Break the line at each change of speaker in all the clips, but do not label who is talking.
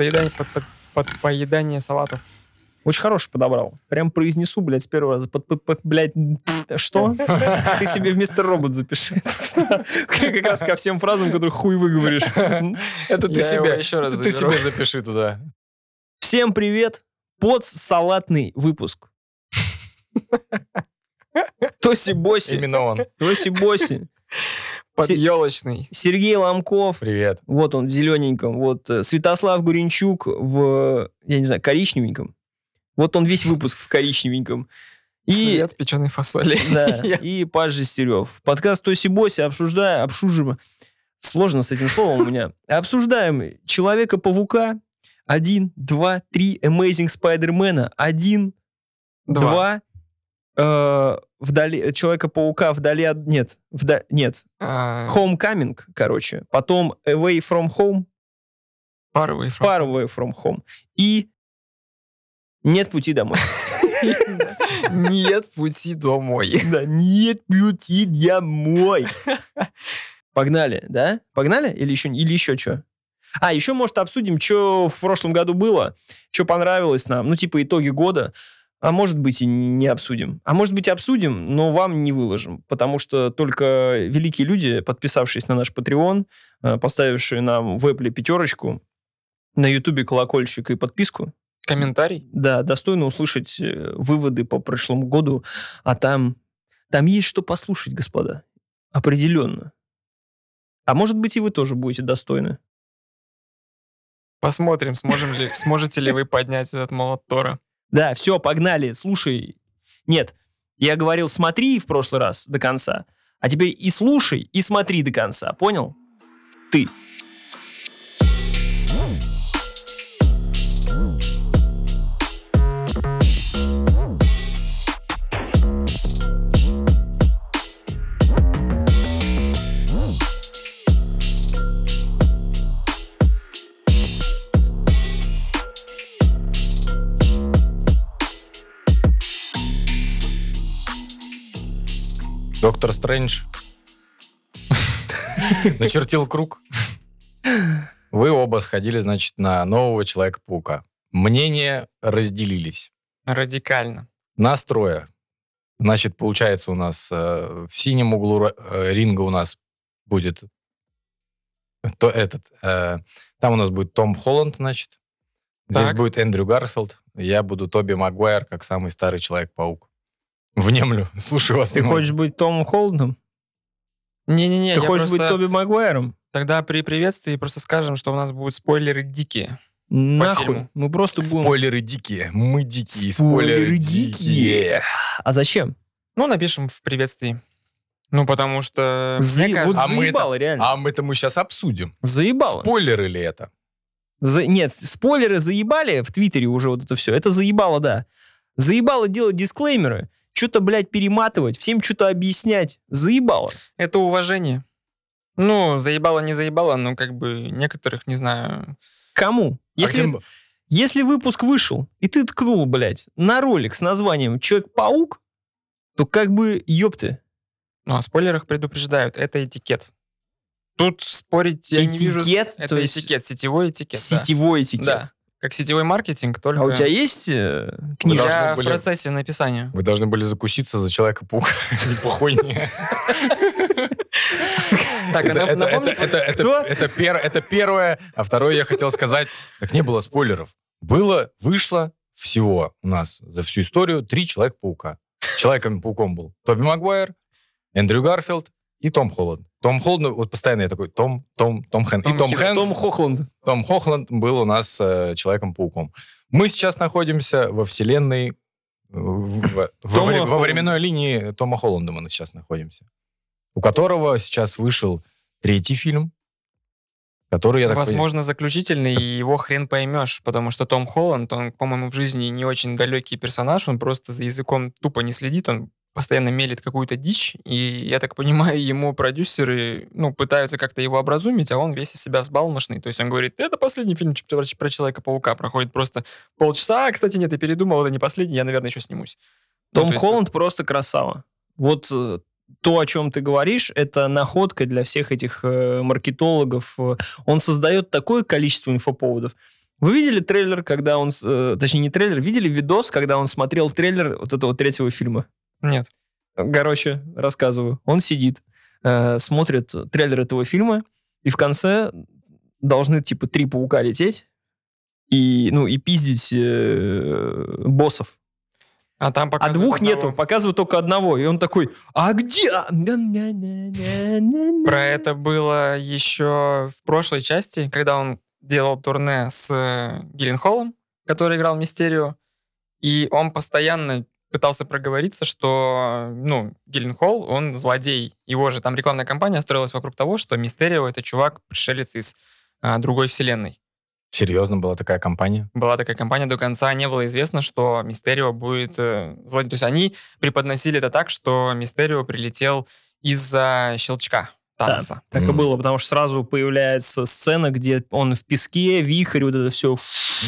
Выпуск под подоедание, под, под, под поедание салатов.
Очень хороший подобрал. Прям произнесу, блядь, с первого раза. Под, под, под, блядь, что? Ты себе вместо робот запиши. Как раз ко всем фразам, которые хуй выговоришь.
Это ты себя,
еще раз
это ты себе запиши туда.
Всем привет. Подсалатный выпуск. Тоси-боси.
Именно он.
Тоси-боси.
Под
Се-
елочный.
Сергей Ломков.
Привет.
Вот он в зелененьком. Вот э, Святослав Гуренчук в, я не знаю, коричневеньком. Вот он весь выпуск в коричневеньком. И,
Цвет печеной фасоли.
да, и Паш Жестерев. Подкаст Тоси Боси обсуждаем, обсужим, сложно с этим словом у меня, обсуждаем Человека-паука, один, два, три, Amazing Спайдермена, один, два, э, вдали, Человека-паука вдали от... Нет, вда- нет,
А,
Homecoming, короче. Потом Away from Home,
Far away from-
Far Away from Home. И Нет пути домой.
Нет пути домой.
Да, нет пути домой. Погнали, да? Погнали? Или еще, или еще что? А, еще, может, обсудим, что в прошлом году было, что понравилось нам, ну, типа, итоги года. А может быть, и не обсудим. А может быть, обсудим, но вам не выложим, потому что только великие люди, подписавшись на наш Patreon, э, поставившие нам в Apple пятерочку, на Ютубе колокольчик и подписку,
Комментарий?
да, достойно услышать э, выводы по прошлому году, а там, там есть что послушать, господа. Определенно. А может быть, и вы тоже будете достойны.
Посмотрим, сможем ли, сможете ли вы поднять этот молот Тора.
Да, все, погнали, слушай. Нет, я говорил, смотри в прошлый раз до конца, а теперь и слушай, и смотри до конца, понял? Ты.
Стрэндж начертил круг. Вы оба сходили, значит, на нового Человека-паука. Мнения разделились.
Радикально.
Настроя. Значит, получается у нас э, в синем углу э, ринга у нас будет то этот. э, там у нас будет Том Холланд, значит. Здесь
Так.
будет Эндрю Гарфилд. Я буду Тоби Магуайр, как самый старый Человек-паук. Внемлю. Слушаю вас.
Ты хочешь быть Томом Холдом?
Не-не-не,
Ты
я
хочешь
просто-
быть Тоби Магуайром?
Тогда при приветствии просто скажем, что у нас будут спойлеры дикие.
Нахуй. Мы просто будем...
Спойлеры дикие. Мы дикие.
Спойлеры
Спойлеры
дикие. А зачем?
Ну, напишем в приветствии. Ну, потому что...
За-
мне
Вот
кажется,
А мы
заебало, реально.
А мы это мы сейчас обсудим.
Заебало.
Спойлеры ли это?
За- Нет, спойлеры заебали в Твиттере уже вот это все. Это заебало, да. Заебало делать дисклеймеры, что-то, блядь, перематывать, всем что-то объяснять. Заебало.
это уважение. Ну, заебало, не заебало, но как бы некоторых, не знаю...
Кому? Если,
Артем,
если выпуск вышел, и ты ткнул, блядь, на ролик с названием «Человек-паук», то как бы, ёпты,
Ну, о спойлерах предупреждают. Это этикет. Тут спорить я не вижу...
Этикет?
Это
То есть
этикет, сетевой этикет. да.
сетевой этикет.
Да. Как сетевой маркетинг, только...
А у тебя есть э, книжка?
Я в
были-
процессе написания.
Вы должны были закуситься за Человека-паука. Не похуйне.
Так,
это первое. А второе я хотел сказать, так не было спойлеров. Было, вышло всего у нас за всю историю три Человека-паука. Человеком-пауком был Тоби Магуайр, Эндрю Гарфилд и Том Холланд. Том Холланд, вот постоянно я такой, Том, Том, Том Хэнкс. И
Том.
Хэнкс.
Том Хохланд.
Том Хохланд был у нас э, Человеком-пауком. Мы сейчас находимся во вселенной, э, в- в- во, вре- во временной линии Тома Холланда мы сейчас находимся. У которого сейчас вышел третий фильм, который, я так понимаю,
Возможно, заключительный, и его хрен поймешь, потому что Том Холланд, он, по-моему, в жизни не очень далекий персонаж, он просто за языком тупо не следит, он постоянно мелит какую-то дичь, и, я так понимаю, ему продюсеры, ну, пытаются как-то его образумить, а он весь из себя взбалмошный, то есть он говорит, это последний фильм про, про Человека-паука, проходит просто полчаса, а, кстати, нет, я передумал, это не последний, я, наверное, еще снимусь.
Том
то есть
Холланд просто красава. Вот э, то, о чем ты говоришь, это находка для всех этих э, маркетологов. Он создает такое количество инфоповодов. Вы видели трейлер, когда он... э, точнее, не трейлер, видели видос, когда он смотрел трейлер вот этого третьего фильма?
Нет.
Короче, рассказываю. Он сидит, э, смотрит трейлер этого фильма, и в конце должны, типа, три паука лететь и, ну, и пиздить э, боссов.
А там
А двух
одного.
нету, показывают только одного. И он такой, а где? А,
Про это было еще в прошлой части, когда он делал турне с э, Гилленхолом, который играл Мистерио, и он постоянно пытался проговориться, что, ну, Гилленхол, он злодей. Его же там рекламная кампания строилась вокруг того, что Мистерио — это чувак, пришелец из а, другой вселенной.
Серьезно, была такая компания?
Была такая компания, до конца не было известно, что Мистерио будет э, злодей. То есть они преподносили это так, что Мистерио прилетел из-за щелчка Таноса.
Так и
М.
было, потому что сразу появляется сцена, где он в песке, вихрь, вот это все.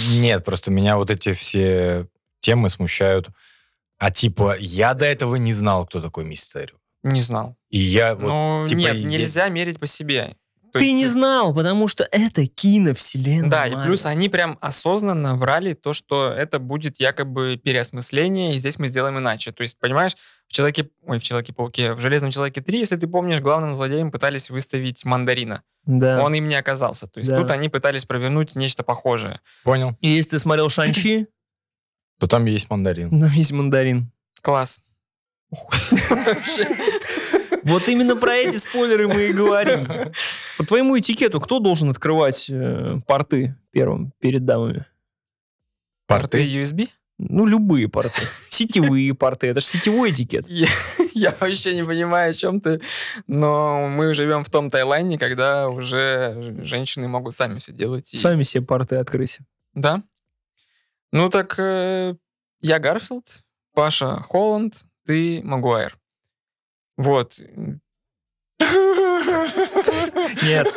Нет, просто меня вот эти все темы смущают. А типа, я до этого не знал, кто такой Мистерио.
Не знал.
И я вот...
ну,
типа,
нет,
есть-
нельзя мерить по себе. То
Ты
есть,
не знал, потому что это киновселенная.
Да, и
Марвел.
плюс они прям осознанно врали то, что это будет якобы переосмысление, и здесь мы сделаем иначе. То есть, понимаешь, в Человеке... Ой, в Человеке-пауке, в Железном Человеке 3, если ты помнишь, главным злодеем пытались выставить Мандарина.
Да.
Он им не оказался. То есть
Да.
тут они пытались провернуть нечто похожее.
Понял.
И если ты смотрел Шанчи,
То там есть мандарин.
там есть мандарин.
Класс.
Вот именно про эти спойлеры мы и говорим. По твоему этикету, кто должен открывать э, порты первым перед дамами?
Порты
Порты?
USB?
Ну, любые порты. Сетевые порты. Это же сетевой этикет.
Я, я вообще не понимаю, о чем ты, но мы живем в том Таиланде, когда уже женщины могут сами все делать. и-
Сами себе порты открыть.
Да. Ну так э, я Гарфилд, Паша Холланд, ты Магуайр. Вот.
Нет,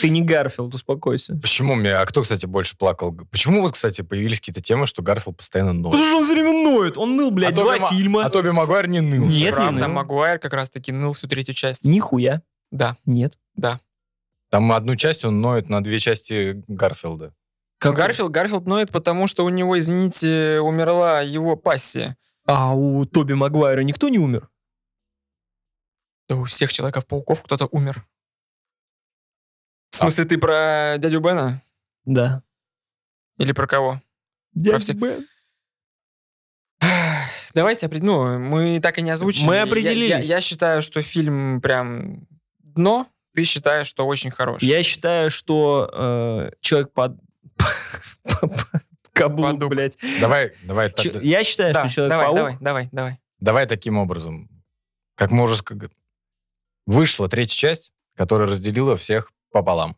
ты не Гарфилд, успокойся.
Почему мне... А кто, кстати, больше плакал? Почему вот, кстати, появились какие-то темы, что Гарфилд постоянно ноет?
Потому что он все время ноет. Он ныл, блядь,
а
два
Тоби Ма-
фильма.
А Тоби Магуайр не ныл.
Нет,
Правда,
не ныл.
Магуайр как раз-таки ныл всю третью часть.
Нихуя.
Да,
Нет.
да.
Там одну часть он ноет на две части Гарфилда.
Гарфилд, Гарфилд ноет, потому что у него, извините, умерла его пассия.
А у Тоби Магуайра никто не умер?
Да у всех Человеков-пауков кто-то умер. В смысле, ты про дядю Бена?
Да.
Или про кого?
Дядя
всех-
Бен.
Давайте, опред- ну, мы так и не озвучили.
Мы
Я-
определились.
Я, я считаю, что фильм прям дно. Ты считаешь, что очень хороший.
Я считаю, что э, человек под... Каблук,
Подук.
блядь.
Давай, давай,
Ч-
так-
Я считаю,
Да,
что
давай,
Человек-паук...
давай, давай, давай.
давай таким образом. Как мы уже сказали, вышла третья часть, которая разделила всех пополам.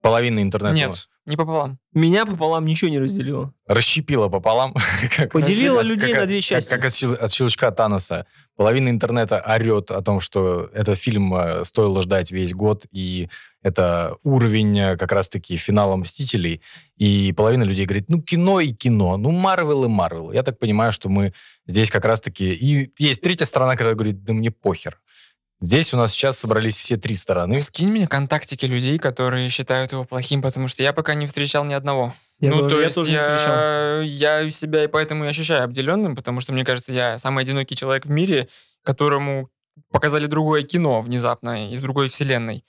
Половина интернета
Нет, не пополам.
Меня пополам ничего не разделило.
расщепила пополам. как-
Поделила
как-
людей
как-
на две
как-
части.
Как от щел- от щелчка Таноса. Половина интернета орет о том, что этот фильм э, стоило ждать весь год, и это уровень э, как раз-таки финала «Мстителей». И половина людей говорит, ну, кино и кино, ну, Марвел и Марвел. Я так понимаю, что мы здесь как раз-таки... И есть третья сторона, которая говорит, да мне похер. Здесь у нас сейчас собрались все три стороны.
Скинь мне контактики людей, которые считают его плохим, потому что я пока не встречал ни одного.
Я,
ну,
говорю,
то
я
есть
не
я, я себя и поэтому и ощущаю обделенным, потому что, мне кажется, я самый одинокий человек в мире, которому показали другое кино внезапно из другой вселенной.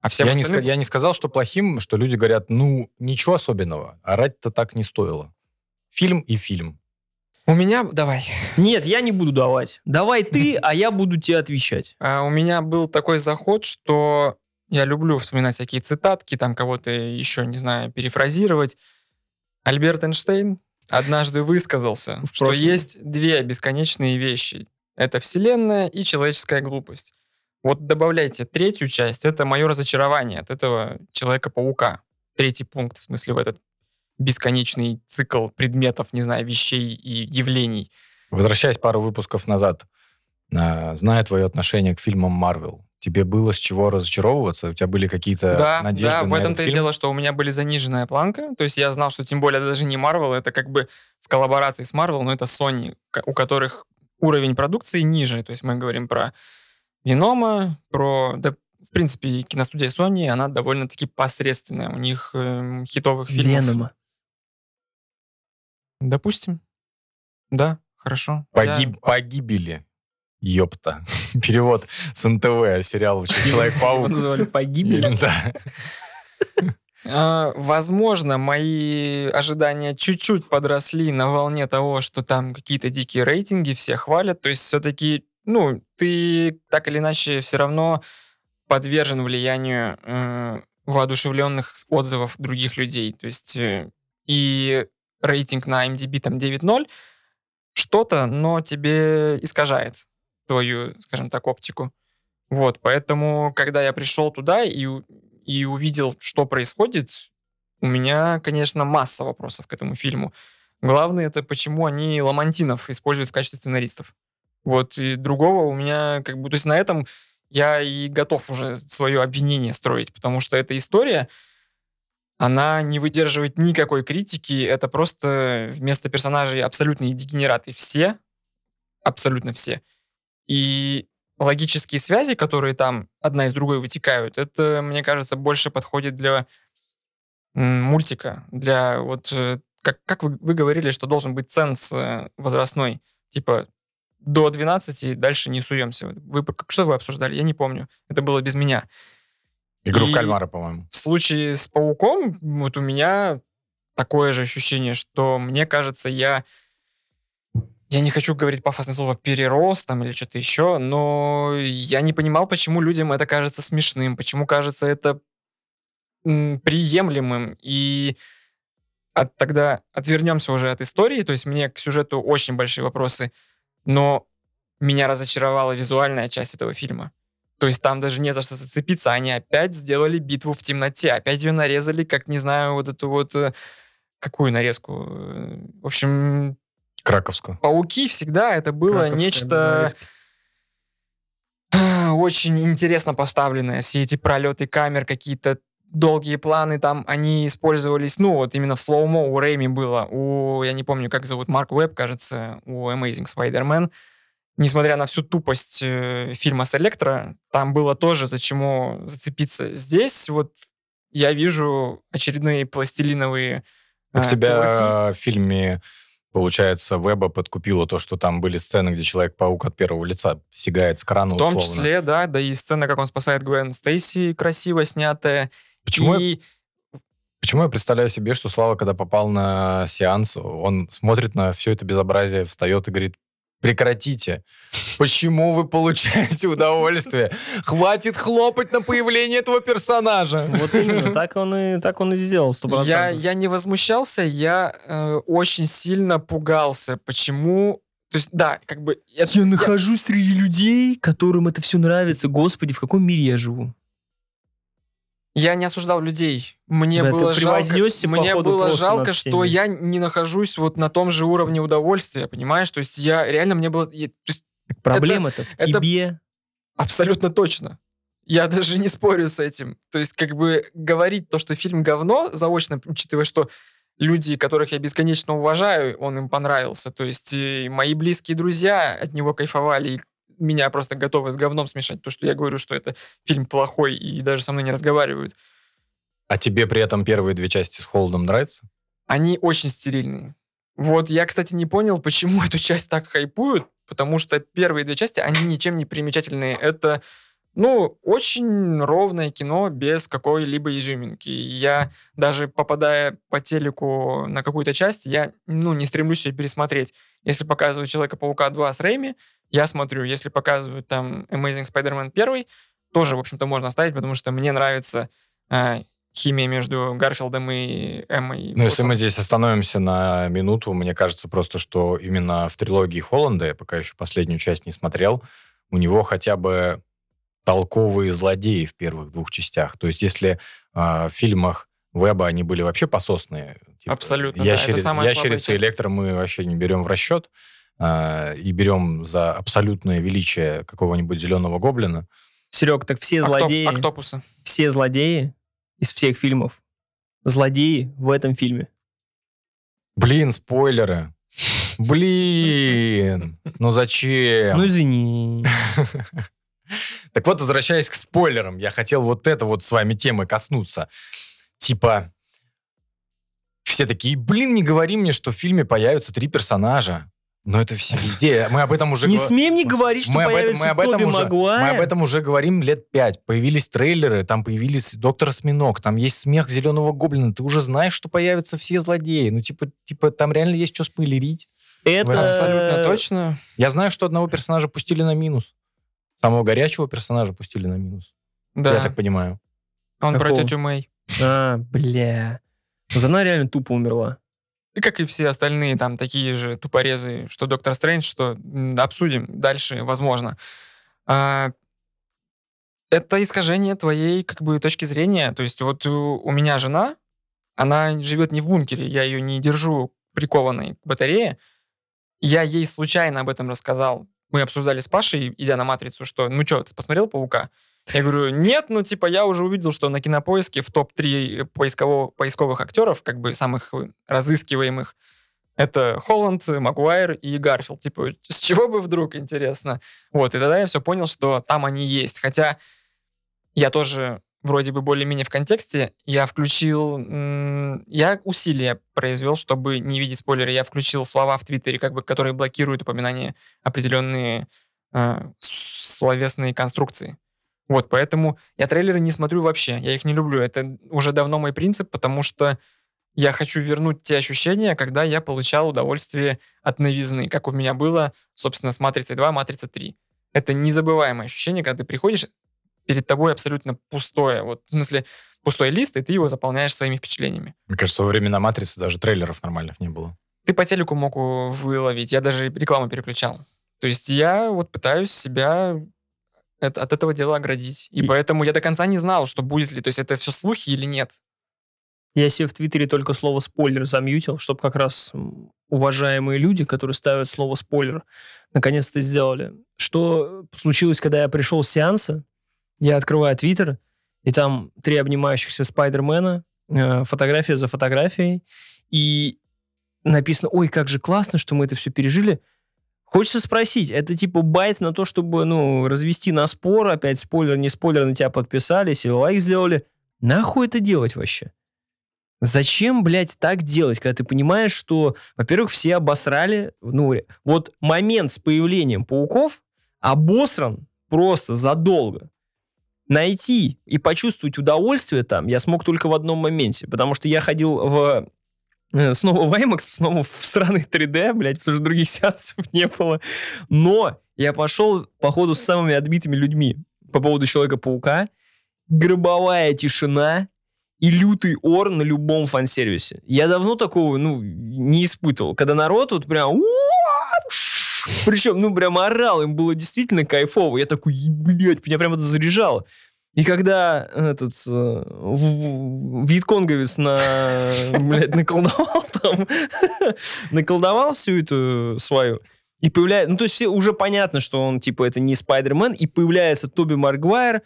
А всем
Я не,
остальным-
ска- я не сказал, что плохим, что люди говорят, ну, ничего особенного. Орать-то так не стоило. Фильм и фильм.
У меня... Давай.
Нет, я не буду давать. Давай ты, а я буду тебе отвечать.
А, у меня был такой заход, что я люблю вспоминать всякие цитатки, там кого-то еще, не знаю, перефразировать. Альберт Эйнштейн однажды высказался,
В
что
прошлом.
есть две бесконечные вещи. Это Вселенная и человеческая глупость. Вот добавляйте третью часть, это мое разочарование от этого Человека-паука. Третий пункт, в смысле, в этот бесконечный цикл предметов, не знаю, вещей и явлений.
Возвращаясь пару выпусков назад, а, зная твое отношение к фильмам Марвел, тебе было с чего разочаровываться? У тебя были какие-то
Да,
надежды
да, в
на
этом-то
этот
и дело, что у меня были заниженная планка. То есть я знал, что тем более даже не Marvel, это как бы в коллаборации с Marvel, но это Sony, у которых уровень продукции ниже. То есть мы говорим про Венома, про... Да, в принципе, киностудия Sony, она довольно-таки посредственная. У них эм, хитовых фильмов...
Венома.
Допустим. Да, хорошо.
Погиб, Погибели. Ёпта. Перевод с НТВ, сериал «Человек-паук».
называли погибель.
Да.
А, Возможно, мои ожидания чуть-чуть подросли на волне того, что там какие-то дикие рейтинги, все хвалят. То есть все-таки, ну, ты так или иначе все равно подвержен влиянию э, воодушевленных отзывов других людей. То есть э, и рейтинг на MDB там 9.0 что-то, но тебе искажает твою, скажем так, оптику. Вот, поэтому, когда я пришел туда и, и увидел, что происходит, у меня, конечно, масса вопросов к этому фильму. Главное, это почему они ламантинов используют в качестве сценаристов. Вот, и другого у меня, как бы, то есть на этом я и готов уже свое обвинение строить, потому что эта история, она не выдерживает никакой критики, это просто вместо персонажей абсолютные дегенераты все, абсолютно все. И логические связи, которые там одна из другой вытекают, это, мне кажется, больше подходит для мультика, для вот, э, как, как вы, вы говорили, что должен быть ценз э, возрастной, типа до 12, дальше не суемся. Вы, что вы обсуждали? Я не помню. Это было без меня.
Игру в
И-
кальмара, по-моему.
В случае с пауком, вот у меня такое же ощущение, что мне кажется, я я не хочу говорить пафосное слово перерос там или что-то еще, но я не понимал, почему людям это кажется смешным, почему кажется это приемлемым. И от, тогда отвернемся уже от истории, то есть мне к сюжету очень большие вопросы, но меня разочаровала визуальная часть этого фильма. То есть там даже не за что зацепиться. Они опять сделали битву в темноте. Опять ее нарезали, как, не знаю, вот эту вот... э, Какую нарезку? Э, В общем,
Краковскую.
пауки всегда это было
Краковская,
нечто очень интересно поставленное. Все эти пролеты камер, какие-то долгие планы там, они использовались, ну, вот именно в slow-mo у Рэйми было, у, я не помню, как зовут, Марк Уэбб, кажется, у Amazing Spider-Man. Несмотря на всю тупость э, фильма с Электро, там было тоже зачему зацепиться. Здесь вот я вижу очередные пластилиновые э,
тебя
кулаки.
в фильме, получается, Веба подкупило то, что там были сцены, где Человек-паук от первого лица сигает с крана
В том
условно.
числе, да, да и сцена, как он спасает Гвен Стейси, красиво снятая.
Почему, я,
и
почему я представляю себе, что Слава, когда попал на сеанс, он смотрит на все это безобразие, встает и говорит, прекратите. Почему вы получаете удовольствие? Хватит хлопать на появление этого персонажа.
Вот именно, так он и, так он и сделал, сто
я,
процентов.
я не возмущался, я э, очень сильно пугался. Почему? То есть, да, как бы... Я,
Я нахожусь среди людей, которым это все нравится. Господи, в каком мире я живу?
Я не осуждал людей. Мне
Да,
было жалко, мне было жалко, что я не нахожусь вот на том же уровне удовольствия, понимаешь? То есть я реально мне было... я- то есть
проблема-то в
это-
тебе.
Абсолютно точно. Я даже не спорю с этим. То есть, как бы говорить то, что фильм говно, заочно, учитывая, что люди, которых я бесконечно уважаю, он им понравился. То есть, и мои близкие друзья от него кайфовали, меня просто готовы с говном смешать. То, что я говорю, что это фильм плохой, и даже со мной не разговаривают.
А тебе при этом первые две части с Холдом нравятся?
Они очень стерильные. Вот я, кстати, не понял, почему эту часть так хайпуют, потому что первые две части, они ничем не примечательные. Это, ну, очень ровное кино без какой-либо изюминки. Я даже попадая по телеку на какую-то часть, я, ну, не стремлюсь ее пересмотреть. Если показывают Человека-паука 2 с Рэйми, я смотрю. Если показывают там Amazing Spider-Man 1, тоже, в общем-то, можно оставить, потому что мне нравится а, химия между Гарфилдом и Эммой.
Ну, если мы здесь остановимся на минуту, мне кажется просто, что именно в трилогии Холланда, я пока еще последнюю часть не смотрел, у него хотя бы толковые злодеи в первых двух частях. То есть если а, в фильмах Веба они были вообще пососные. типа,
Абсолютно, да, это
ящери-
самая
Ящерицы электро мы вообще не берем в расчет а, и берем за абсолютное величие какого-нибудь зеленого гоблина.
Серег, так все
Октоп-
злодеи,
Октопуса.
все злодеи из всех фильмов, злодеи в этом фильме.
Блин, спойлеры. Блин, ну зачем?
Ну, извини.
Так вот, возвращаясь к спойлерам, я хотел вот это вот с вами темы коснуться. Типа, все такие, блин, не говори мне, что в фильме появятся три персонажа. Но это все везде. Мы об этом уже...
Не смей мне говорить, что
мы об, этом,
появится
мы, об этом
Тоби
уже,
Магуайр.
мы об этом уже говорим лет пять. Появились трейлеры, там появились Доктор Осьминог, там есть смех Зеленого Гоблина. Ты уже знаешь, что появятся все злодеи. Ну, типа, типа там реально есть что спойлерить.
Это
Абсолютно точно.
Я знаю, что одного персонажа пустили на минус. Самого горячего персонажа пустили на минус.
Да.
Я так понимаю.
Он про
Какого?
тетю Мэй.
А, бля. Вот она реально тупо умерла.
Как и все остальные там такие же тупорезы, что Доктор Стрэндж, что обсудим дальше, возможно. А, это искажение твоей как бы точки зрения. То есть вот у, у меня жена, она живет не в бункере, я ее не держу прикованной к батарее. Я ей случайно об этом рассказал. Мы обсуждали с Пашей, идя на «Матрицу», что ну что, ты посмотрел «Паука»? Я говорю, нет, ну типа я уже увидел, что на кинопоиске в топ-3 поискового, поисковых актеров, как бы самых э, разыскиваемых, это Холланд, Магуайр и Гарфилд. Типа, с чего бы вдруг, интересно? Вот, и тогда я все понял, что там они есть. Хотя я тоже вроде бы более-менее в контексте. Я включил... Я усилия произвел, чтобы не видеть спойлеры. Я включил слова в Твиттере, как бы, которые блокируют упоминания определенные э, словесные конструкции. Вот, поэтому я трейлеры не смотрю вообще. Я их не люблю. Это уже давно мой принцип, потому что я хочу вернуть те ощущения, когда я получал удовольствие от новизны, как у меня было, собственно, с «Матрицей 2», «Матрица 3». Это незабываемое ощущение, когда ты приходишь, перед тобой абсолютно пустое, вот, в смысле, пустой лист, и ты его заполняешь своими впечатлениями.
Мне кажется, во времена Матрицы даже трейлеров нормальных не было.
Ты по телеку мог у- выловить, я даже рекламу переключал. То есть я вот пытаюсь себя от, от этого дела оградить. И,
И-
поэтому я до конца не знал, что будет ли, то есть это все слухи или нет.
Я себе в Твиттере только слово спойлер замьютил, чтобы как раз уважаемые люди, которые ставят слово спойлер, наконец-то сделали. Что случилось, когда я пришел с сеанса, я открываю Твиттер, и там три обнимающихся Спайдермена, э, фотография за фотографией, и написано, ой, как же классно, что мы это все пережили. Хочется спросить, это типа байт на то, чтобы, ну, развести на спор, опять спойлер, не спойлер, на тебя подписались или лайк сделали. Нахуй это делать вообще? Зачем, блядь, так делать, когда ты понимаешь, что, во-первых, все обосрали, ну, вот момент с появлением пауков обосран просто задолго. Найти и почувствовать удовольствие там я смог только в одном моменте, потому что я ходил в снова в IMAX, снова в сраный 3D, блядь, потому что других сеансов не было. Но я пошел, походу, с самыми отбитыми людьми по поводу Человека-паука. Гробовая тишина и лютый ор на любом фан-сервисе. Я давно такого, ну, не испытывал. Когда народ вот прям... Причем, ну, прям орал, им было действительно кайфово. Я такой, «Е- блядь, меня прям это заряжало. И когда этот э, в- в- вьетконговец на, блядь, наколдовал там, наколдовал всю эту свою, и появляется, ну, то есть все уже понятно, что он, типа, это не Спайдермен, и появляется Тоби Маргуайр,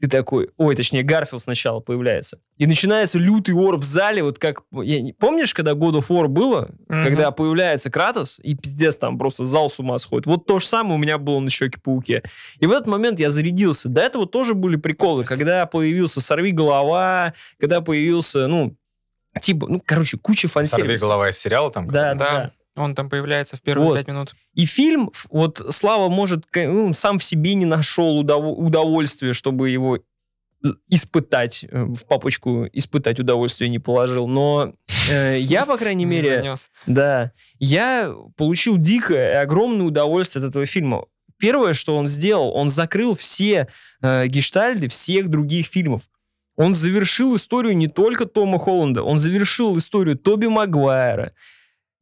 ты такой, ой, точнее, Гарфилд сначала появляется. И начинается лютый ор в зале, вот как... я не- помнишь, когда God of War было?
Мгм.
Когда появляется Кратос, и пиздец, там просто зал с ума сходит. Вот то же самое у меня было на Щеке-пауке. И в этот момент я зарядился. До этого тоже были приколы.
Прости.
Когда появился «Сорви голова», когда появился, ну, типа, ну, короче, куча
Сорви
фан-сервиса.
голова из сериала там.
Да,
Да.
да.
Он там появляется в первые
Вот.
пять минут.
И фильм, вот Слава, может, ну, сам в себе не нашел удов- удовольствия, чтобы его э, испытать, э, в папочку испытать удовольствие не положил. Но э, я, по крайней мере,
Занес.
да, я получил дикое и огромное удовольствие от этого фильма. Первое, что он сделал, он закрыл все э, гештальды всех других фильмов. Он завершил историю не только Тома Холланда, он завершил историю Тоби Магуайра,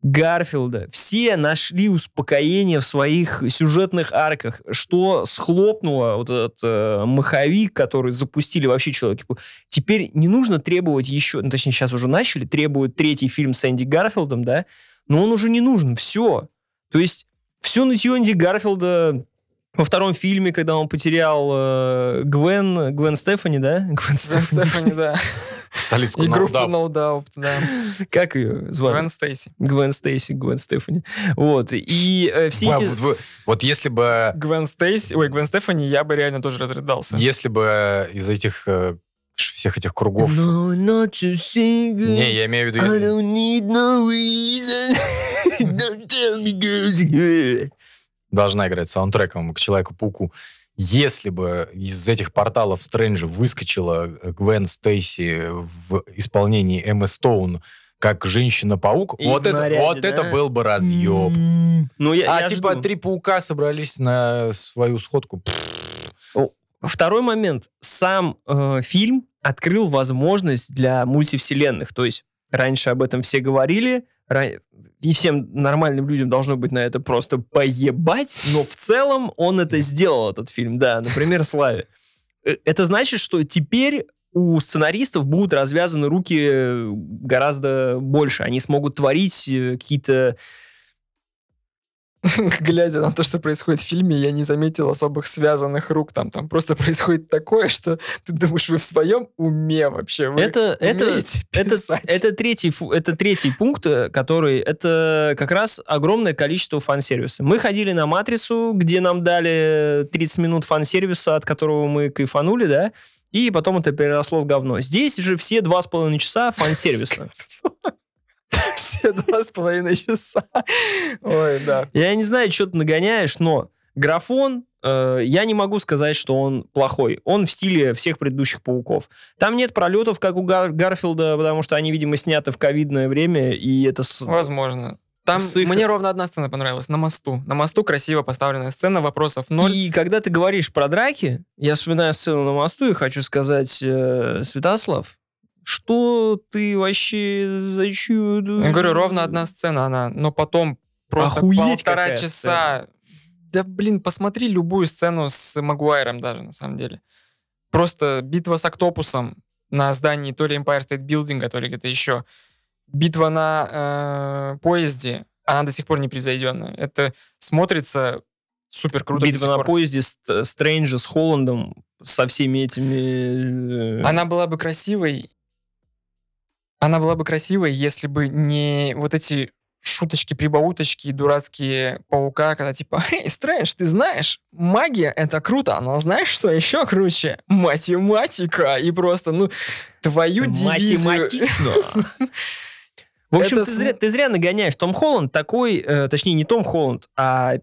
Гарфилда. Все нашли успокоение в своих сюжетных арках, что схлопнуло вот этот э, маховик, который запустили вообще человек. Теперь не нужно требовать еще, ну, точнее, сейчас уже начали, требуют третий фильм с Энди Гарфилдом, да, но он уже не нужен, все. То есть все нытье Энди Гарфилда Во втором фильме, когда он потерял э, Гвен, Гвен Стефани, да? Гвен Стефани.
Стефани, да.
Солистку
И группу. No Doubt, да.
Как ее звали?
Гвен Стейси.
Гвен Стейси, Гвен Стефани. Вот. И э, все эти...
вот, если бы
Гвен Стейси, ой, Гвен Стефани, я бы реально тоже разрыдался.
если бы из этих э, всех этих кругов...
No, not to sing.
Не, я имею в виду,
I
если-
don't need no reason. Don't tell me, girl.
Должна играть саундтреком к Человеку-пауку. Если бы из этих порталов Стрэнджа выскочила Гвен Стейси в исполнении Эммы Стоун как женщина-паук,
И
вот, это,
наряде,
вот
да?
это был бы разъеб.
Ну, я,
а
я
типа
жду.
три паука собрались на свою сходку.
Второй момент. Сам э, фильм открыл возможность для мультивселенных. То есть раньше об этом все говорили, и всем нормальным людям должно быть на это просто поебать, но в целом он это сделал, этот фильм, да, например, Славе. Э, Это значит, что теперь у сценаристов будут развязаны руки гораздо больше. Они смогут творить э, какие-то
Глядя на то, что происходит в фильме, я не заметил особых связанных рук. Там, там просто происходит такое, что ты думаешь, вы в своем уме вообще. Вы
это, это, это, это, третий, это третий пункт, э, который... Это как раз огромное количество фан-сервиса. Мы ходили на «Матрицу», где нам дали 30 минут фан-сервиса, от которого мы кайфанули, да, и потом это переросло в говно. Здесь же все два с половиной часа фан-сервиса.
Все два с половиной часа. Ой, да.
Я не знаю, что ты нагоняешь, но графон, э, я не могу сказать, что он плохой. Он в стиле всех предыдущих пауков. Там нет пролетов, как у Гар- Гарфилда, потому что они, видимо, сняты в ковидное время, и это... с-
Возможно. Там
С их-
мне ровно одна сцена понравилась. На мосту. На мосту красиво поставленная сцена, вопросов ноль.
И когда ты говоришь про драки, я вспоминаю сцену на мосту и хочу сказать, э, Святослав, что ты вообще... Зачем?
Я говорю, ровно одна сцена она, но потом просто
Охуеть,
полтора
какая
часа. Да, блин, посмотри любую сцену с Магуайром даже, на самом деле. Просто битва с Октопусом на здании то ли Empire State Building, то ли где-то еще. Битва на э, поезде, она до сих пор непревзойденная. Это смотрится супер круто.
Битва на
пор.
поезде с э, Стрэнджа с Холландом, со всеми этими... э,
Она была бы красивой. Она была бы красивой, если бы не вот эти шуточки, прибауточки и дурацкие паука, когда типа, «Эй, Стрэндж, ты знаешь, магия — это круто, но знаешь, что еще круче? Математика! И просто, ну, твою дивизию...
Математично. В общем,
Это
ты зря, ты зря нагоняешь. Том Холланд такой, э, точнее, не Том Холланд, а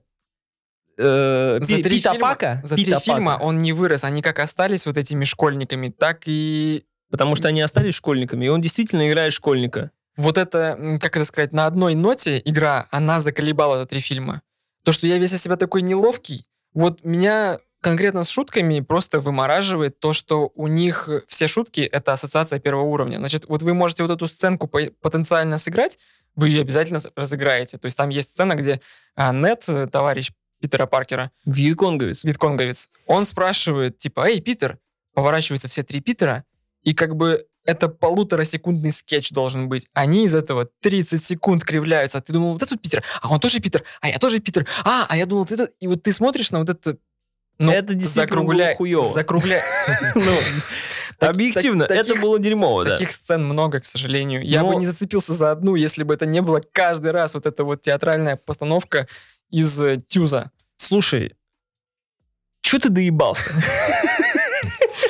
э,
За
Пи-
три,
Пита
фильма,
Пака.
за
Пита
три фильма он не вырос. Они как остались вот этими школьниками, так и
Потому что они остались школьниками, и он действительно играет школьника.
вот это, как это сказать, на одной ноте игра, она заколебала за три фильма. То, что я весь из себя такой неловкий, вот меня конкретно с шутками просто вымораживает то, что у них все шутки — это ассоциация первого уровня. Значит, вот вы можете вот эту сценку по- потенциально сыграть, вы ее обязательно разыграете. То есть там есть сцена, где а, Нет, э, товарищ Питера Паркера,
Вьюконговец.
витконговец, он спрашивает, типа, «Эй, Питер!» Поворачиваются все три Питера, и как бы это полуторасекундный скетч должен быть. Они из этого 30 секунд кривляются. А ты думал, вот этот Питер, а он тоже Питер, а я тоже Питер, а, а я думал, вот это... И вот ты смотришь на вот это... Ну,
Это действительно было хуёво.
Закругляй. Ну,
Объективно, это было дерьмово, да.
Таких сцен много, к сожалению. Я бы не зацепился за одну, если бы это не было каждый раз вот эта вот театральная постановка из э, Тюза.
Слушай, что ты доебался?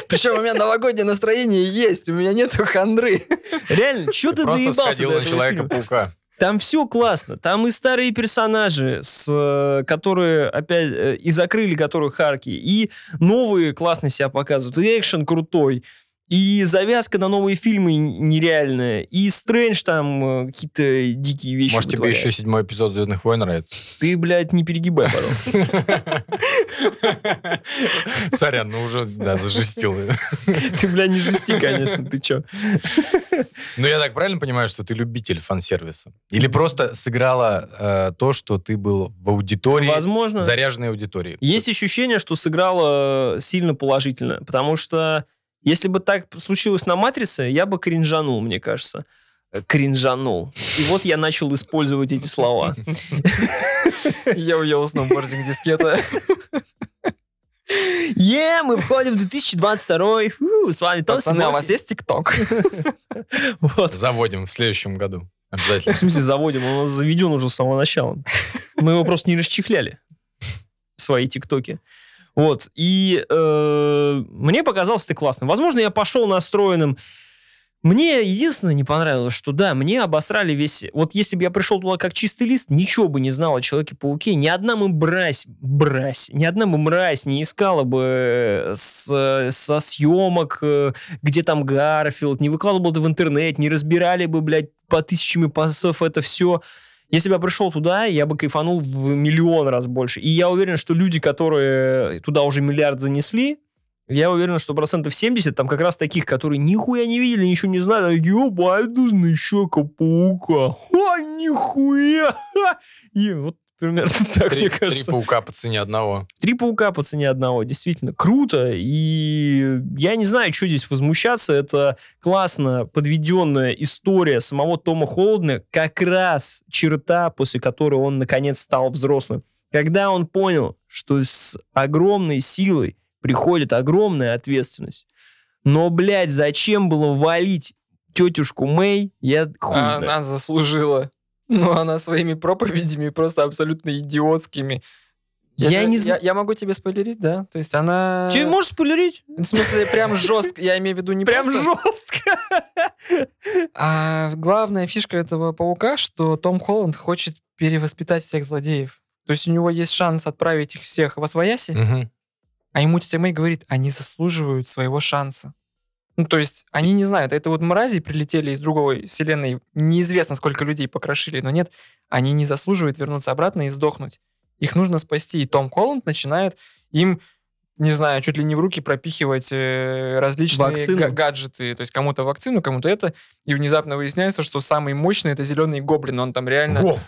Причем у меня новогоднее настроение есть, у меня нету хандры.
Реально, что ты
Просто
доебался до
на? Человека-паука.
Там все классно. Там и старые персонажи, с, э, которые опять э, и закрыли которых арки, и новые классно себя показывают, и экшен крутой, и завязка на новые фильмы нереальная, и Стрэндж там э, какие-то дикие вещи
Может, тебе
вытворяет.
еще седьмой эпизод «Звездных войн» нравится?
Ты, блядь, не перегибай, пожалуйста.
Сорян, ну уже, да, зажестил.
Ты, блядь, не жести, конечно, ты чё?
Ну, я так правильно понимаю, что ты любитель фан-сервиса? Или просто сыграла э, то, что ты был в аудитории,
Возможно.
заряженной аудитории?
Есть ощущение, что сыграло сильно положительно, потому что если бы так случилось на «Матрице», я бы кринжанул, мне кажется. Э, Кринжанул. И вот я начал использовать эти слова.
Йоу-йоу, сноубординг дискета.
Е, мы входим в 2022. Фу, С вами Том
Пацаны, а у вас есть ТикТок?
Вот.
Заводим в следующем году.
В
Обязательно.
смысле заводим? Он у нас заведен уже с самого начала. Мы его просто не расчехляли. Свои тиктоки. Вот. И э, мне показалось это классно. Возможно, я пошел настроенным. Мне единственное не понравилось, что да, мне обосрали весь... Вот если бы я пришел туда как чистый лист, ничего бы не знал о Человеке-пауке, ни одна мы брась, брась, ни одна бы мразь не искала бы с- со съемок, э, где там Гарфилд, не выкладывал бы в интернет, не разбирали бы, блядь, по тысячами пасов это все. Если бы я пришел туда, я бы кайфанул в миллион раз больше. И я уверен, что люди, которые туда уже миллиард занесли, я уверен, что процентов 70 там как раз таких, которые нихуя не видели, ничего не знают, такие, опа, это еще паука. Ха, нихуя. ха». И вот примерно так,
Три,
мне
три
кажется.
паука по цене одного.
Три паука по цене одного. Действительно круто. И я не знаю, что здесь возмущаться. Это классно подведенная история самого Тома Холдена. Как раз черта, после которой он наконец стал взрослым. Когда он понял, что с огромной силой приходит огромная ответственность. Но, блядь, зачем было валить тетюшку Мэй, я хуй
А. Она заслужила. Ну, она своими проповедями просто абсолютно идиотскими.
Я
же-
не
я,
знаю.
я могу тебе спойлерить, да? То есть она...
Тебе можешь спойлерить?
В смысле, прям жестко. Я имею в виду не
Прям
просто...
жестко.
А главная фишка этого паука, что Том Холланд хочет перевоспитать всех злодеев. То есть у него есть шанс отправить их всех во свояси,
Мгм.
а ему тетя Мэй говорит, они заслуживают своего шанса. Ну, то есть они не знают, это вот мрази прилетели из другой вселенной, неизвестно, сколько людей покрошили, но нет, они не заслуживают вернуться обратно и сдохнуть. Их нужно спасти. И Том Холланд начинает им, не знаю, чуть ли не в руки пропихивать э, различные
Вакцину.
га- гаджеты. То есть кому-то вакцину, кому-то это. И внезапно выясняется, что самый мощный это зеленый гоблин. Он там реально...
Во!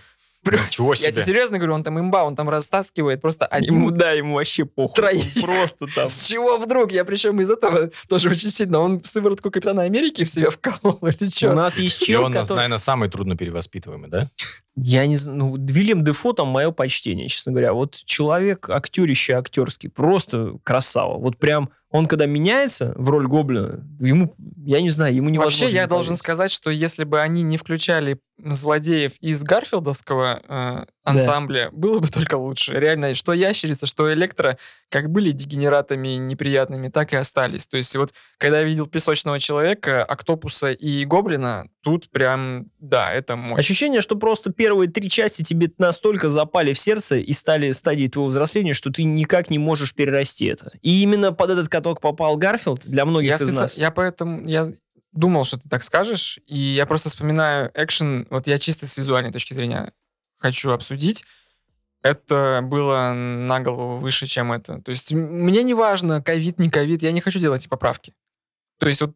Ничего
Я тебе
себе.
серьезно говорю, он там имба, он там растаскивает просто один
Ему, да, ему вообще похуй.
Троих.
Он Просто там.
С чего вдруг? Я причем из этого тоже очень сильно. Он сыворотку Капитана Америки в себя вколол или
У
что?
нас есть
И
чел,
он,
который...
наверное, самый трудно перевоспитываемый, да?
Я не знаю, ну, Вильям Дефо там мое почтение, честно говоря. Вот человек актерище актерский, просто красава. Вот прям он, когда меняется в роль Гоблина, ему, я не знаю, ему невозможно
Вообще, я
не
должен сказать, что если бы они не включали злодеев из Гарфилдовского э, ансамбля, было бы только лучше. Реально, что Ящерица, что Электро, как были дегенератами неприятными, так и остались. То есть вот, когда я видел Песочного Человека, Октопуса и Гоблина, тут прям, да, это мощь.
Ощущение, что просто первые три части тебе настолько запали в сердце и стали стадией твоего взросления, что ты никак не можешь перерасти это. И именно под этот каток попал Гарфилд для многих
Я,
из
специ-
нас.
я поэтому я думал, что ты так скажешь, и я просто вспоминаю экшен, вот я чисто с визуальной точки зрения хочу обсудить. Это было на голову выше, чем это. То есть мне не важно, ковид, не ковид, я не хочу делать эти поправки. То есть вот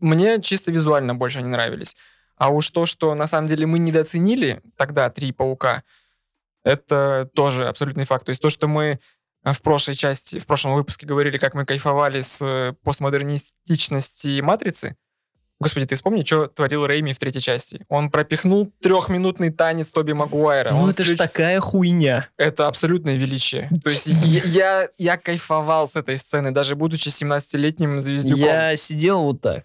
мне чисто визуально больше они нравились. А уж то, что на самом деле мы недооценили тогда «Три паука», это тоже абсолютный факт. То есть то, что мы а, в прошлой части, в прошлом выпуске говорили, как мы кайфовали с э, постмодернистичности «Матрицы», Господи, ты вспомни, что творил Рейми в третьей части. Он пропихнул трехминутный танец Тоби Магуайра.
Ну
Он
это же
включ-
такая хуйня.
Это абсолютное величие. То есть я, я, кайфовал с этой сцены, даже будучи 17-летним звездюком.
Я сидел вот так.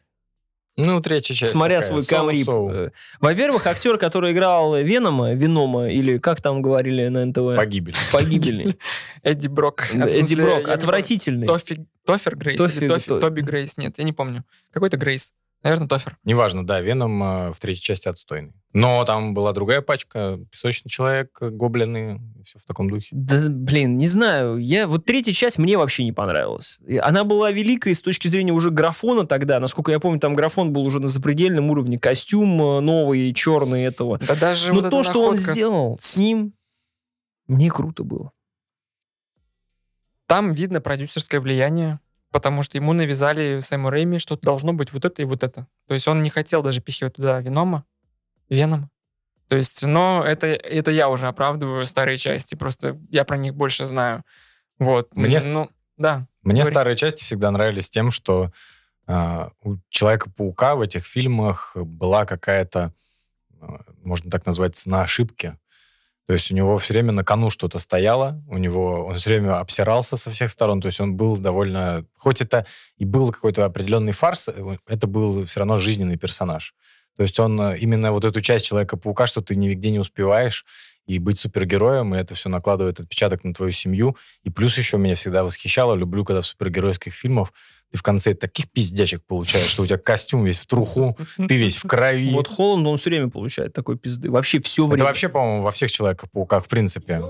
Ну, третья часть.
смотря
такая,
свой камрип. Э, Во-первых, актер, который играл Венома, Венома, или как там говорили на НТВ,
Погибель.
погибельный.
Эдди Брок.
Эдди Брок, отвратительный.
Тофер Грейс? Тоби Грейс? Нет, я не помню. Какой-то Грейс. Наверное, Тофер.
Неважно, да, Веном э, в третьей части отстойный. Но там была другая пачка, Песочный человек, э, гоблины, все в таком духе.
Да, блин, не знаю. Я, вот третья часть мне вообще не понравилась. Она была великой с точки зрения уже графона тогда. Насколько я помню, там графон был уже на запредельном уровне. Костюм э, новый, черный этого.
Да даже
Но
вот
то, что он
находка-
сделал с ним, мне круто было.
Там видно продюсерское влияние, потому что ему навязали Сэму Рэйми, что должно быть вот это и вот это. То есть он не хотел даже пихивать туда Венома, Веном. То есть, но это, это я уже оправдываю старые части, просто я про них больше знаю. Вот.
Мне
Ну, да.
Мне
Говори.
старые части всегда нравились тем, что а, у Человека-паука в этих фильмах была какая-то, а, можно так назвать, цена ошибки. То есть у него все время на кону что-то стояло, у него он все время обсирался со всех сторон, то есть он был довольно... Хоть это и был какой-то определенный фарс, э, это был все равно жизненный персонаж. То есть он э, именно вот эту часть Человека-паука, что ты нигде не успеваешь, и быть супергероем, и это все накладывает отпечаток на твою семью. И плюс еще меня всегда восхищало, люблю, когда в супергеройских фильмах ты в конце таких пиздячек получаешь, что у тебя костюм весь в труху, ты весь в крови.
Вот Холланд, он все время получает такой пизды. Вообще все
Это
время.
вообще, по-моему, во всех Человеках-пауках, в принципе.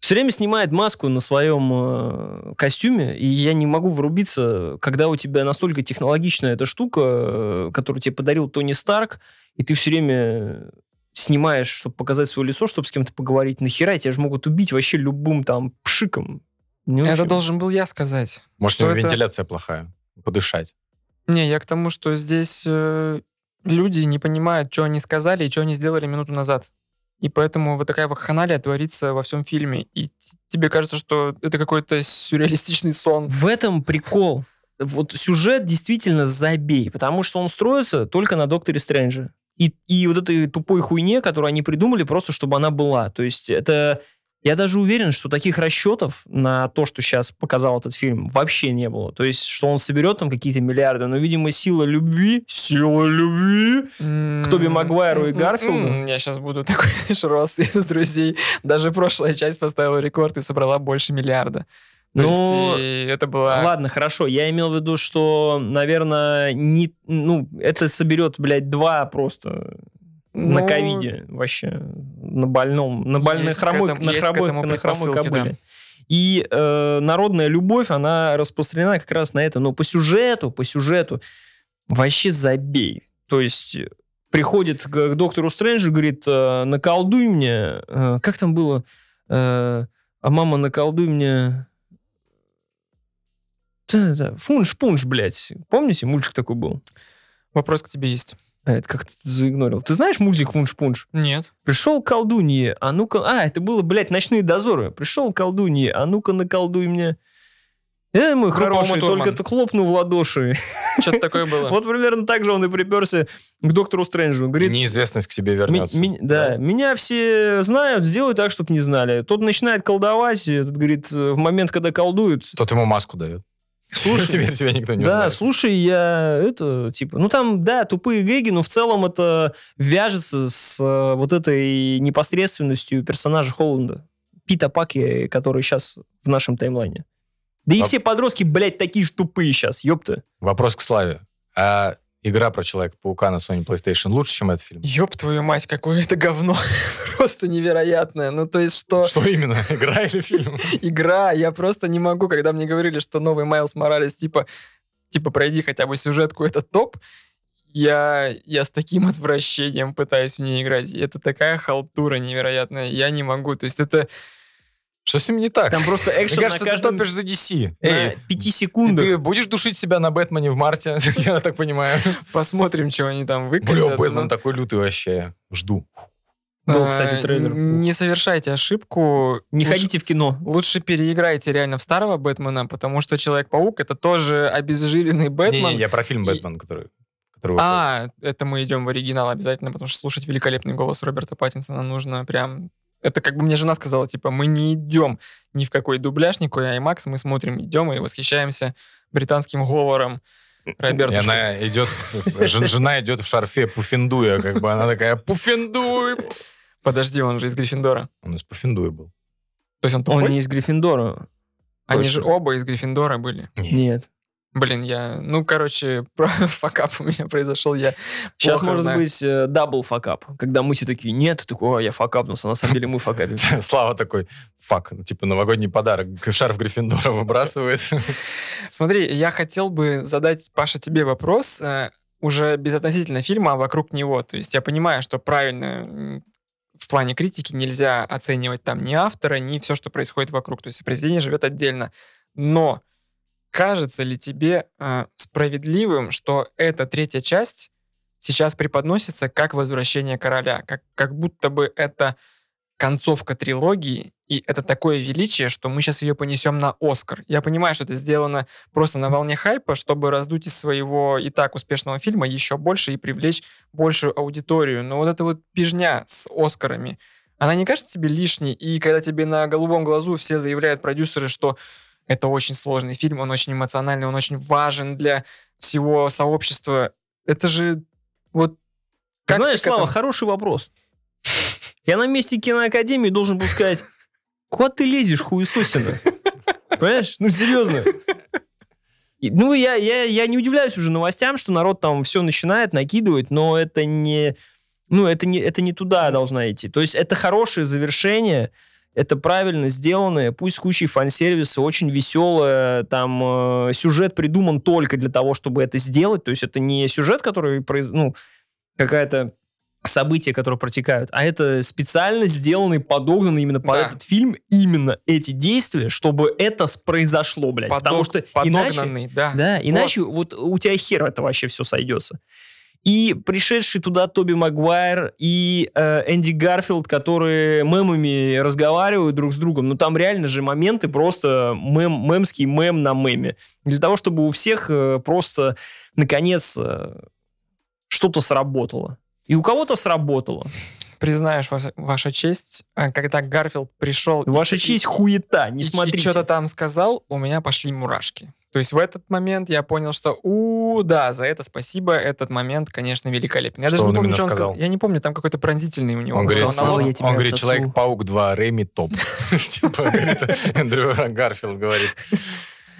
Все время снимает маску на своем э, костюме, и я не могу врубиться, когда у тебя настолько технологичная эта штука, э, которую тебе подарил Тони Старк, и ты все время снимаешь, чтобы показать свое лицо, чтобы с кем-то поговорить. Нахера тебя же могут убить вообще любым там пшиком. Не
Это
очень.
должен был я сказать.
Может, у него
это?
вентиляция плохая, подышать.
Не, я к тому, что здесь э, люди не понимают, что они сказали и что они сделали минуту назад. И поэтому вот такая вакханалия творится во всем фильме. И тебе кажется, что это какой-то сюрреалистичный сон.
В этом прикол. Вот сюжет действительно забей, потому что он строится только на Докторе Стрэнджа. И, и вот этой тупой хуйне, которую они придумали просто, чтобы она была. То есть это... Я даже уверен, что таких расчетов на то, что сейчас показал этот фильм, вообще не было. То есть, что он соберет там какие-то миллиарды, но, видимо, сила любви, сила любви, К Тоби Магуайру и Гарфилду?
М-м-м. Я сейчас буду такой шрос из друзей. Даже прошлая часть поставила рекорд и собрала больше миллиарда. То
Ну,
есть это была...
Ладно, хорошо. Я имел в виду, что, наверное, не, ну, это соберет, блядь, два просто на
Ну,
ковиде вообще, на больном, на больной
Есть к
хромой,
этому-
на хромой,
этому
на хромой кобыле.
да.
И э, народная любовь, она распространена как раз на это. Но по сюжету, по сюжету вообще забей. То есть э, приходит к, доктору Стрэнджу, говорит, э, наколдуй мне. э, как там было? А мама, наколдуй мне... Да-да, Фунш-пунш, блядь. Помните, мультик такой был?
Вопрос к тебе есть.
А, это как ты заигнорил. Ты знаешь мультик Фунш-пунш?
Нет.
Пришел колдунье, а ну-ка... А, это было, блядь, «Ночные дозоры». Пришел колдунье, а ну-ка наколдуй мне. Э, мой
Группа
хороший, только ты хлопнул в ладоши.
Что-то такое было.
Вот примерно так же он и приперся к доктору Стрэнджу. Говорит,
Неизвестность к тебе
«Ми-
вернется.
ми- да,
Да.
меня все знают, сделай так, чтобы не знали. Тот начинает колдовать, этот говорит, в момент, когда колдуют,
Тот ему маску дает.
Слушай,
теперь тебя никто не
да,
узнает.
слушай, я это, типа, ну там, да, тупые гэги, но в целом это вяжется с э, вот этой непосредственностью персонажа Холланда. Пита Паки, который сейчас в нашем таймлайне. Да и все подростки, блядь, такие же тупые сейчас, ёпта.
Вопрос к Славе. А игра про Человека-паука на Sony PlayStation лучше, чем этот фильм?
Ёб твою мать, какое это говно. Просто невероятное. Ну, то есть, что
Что именно? Игра или фильм?
игра, я просто не могу, когда мне говорили, что новый Майлз Моралес, типа, типа, пройди хотя бы сюжетку, это топ, я, я с таким отвращением пытаюсь в нее играть. Это такая халтура невероятная. Я не могу. То есть это...
Что с ним не так?
Там просто
Мне
экшен на
кажется, ты
каждом...
топишь за DC.
на
Эй,
пяти
ты,
секундах.
ты будешь душить себя на Бэтмене в марте, я так понимаю.
Посмотрим, что они там
Бля,
выкатят.
Бэтмен
Ну,
такой лютый вообще. Жду.
Был, кстати,
э,
трейлер.
Не совершайте ошибку.
Не
Лучше-
ходите в кино.
Лучше переиграйте реально в старого Бэтмена, потому что Человек-паук это тоже обезжиренный Бэтмен.
Не-не, я про фильм Бэтмен, который...
А, это мы идем в оригинал обязательно, потому что слушать великолепный голос Роберта Паттинсона нужно прям... Это как бы мне жена сказала, типа, мы не идем ни в какой дубляж, никакой IMAX, мы смотрим, идем и восхищаемся британским говором Роберта.
И она идет, жена идет в шарфе Пуффендуя, как бы она такая, Пуффендуй!
Подожди, он же из Гриффиндора.
Он из Пуффендуя был.
То есть он
Он
тупой?
не из Гриффиндора.
Они же оба из Гриффиндора были.
Нет.
Блин, я... Ну, короче, факап у меня произошел, я
Сейчас может
знаю.
быть э, double fuckup, когда мы все такие, нет, такой, «Ой, я факапнулся, на самом деле мы факапимся.
Слава такой, fuck, типа новогодний подарок. Шарф Гриффиндора выбрасывает.
Смотри, я хотел бы задать, Паша, тебе вопрос, э, уже безотносительно фильма, а вокруг него. То есть я понимаю, что правильно в плане критики нельзя оценивать там ни автора, ни все, что происходит вокруг. То есть произведение живет отдельно. Но кажется ли тебе э, справедливым, что эта третья часть сейчас преподносится как возвращение короля, как, как будто бы это концовка трилогии, и это такое величие, что мы сейчас ее понесем на Оскар. Я понимаю, что это сделано просто на волне хайпа, чтобы раздуть из своего и так успешного фильма еще больше и привлечь большую аудиторию. Но вот эта вот пижня с Оскарами, Она не кажется тебе лишней? И когда тебе на голубом глазу все заявляют продюсеры, что это очень сложный фильм, он очень эмоциональный, он очень важен для всего сообщества. Это же вот... Как
Знаешь, Слава, хороший вопрос. Я на месте киноакадемии должен был сказать, куда ты лезешь, хуесосина? Понимаешь? Ну, серьезно. Ну, я, я, я не удивляюсь уже новостям, что народ там все начинает накидывать, но это не... Ну, это не, это не туда должна идти. То есть это хорошее завершение, это правильно сделанное, пусть с кучей фан-сервиса, очень веселое, там э, сюжет придуман только для того, чтобы это сделать, то есть это не сюжет, который, произ... ну, какая-то события, которые протекают, а это специально сделанный, подогнанный именно под
Да.
этот фильм, именно эти действия, чтобы это произошло, блядь. Потому
Подог-
что иначе,
да.
да,
Вот.
иначе вот у тебя хер это вообще все сойдется. И пришедший туда Тоби Магуайр и э, Энди Гарфилд, которые мемами разговаривают друг с другом, ну там реально же моменты просто мем, мемский мем на меме. Для того, чтобы у всех э, просто наконец э, что-то сработало. И у кого-то сработало.
Признаюсь, ваша, ваша честь, а, когда Гарфилд пришел... и-
Ваша
и-
честь хуета, не
и,
смотрите.
что-то там сказал, у меня пошли мурашки. То есть в этот момент я понял, что у да, за это спасибо, этот момент, конечно, великолепен. Я
Что
даже
он
не помню, что он
сказал?
сказал. Я не помню, там какой-то пронзительный у него.
Он
был
говорит,
я тебя
он говорит. Человек-паук 2, Рэми топ. Типа, говорит, Эндрю Гарфилд говорит.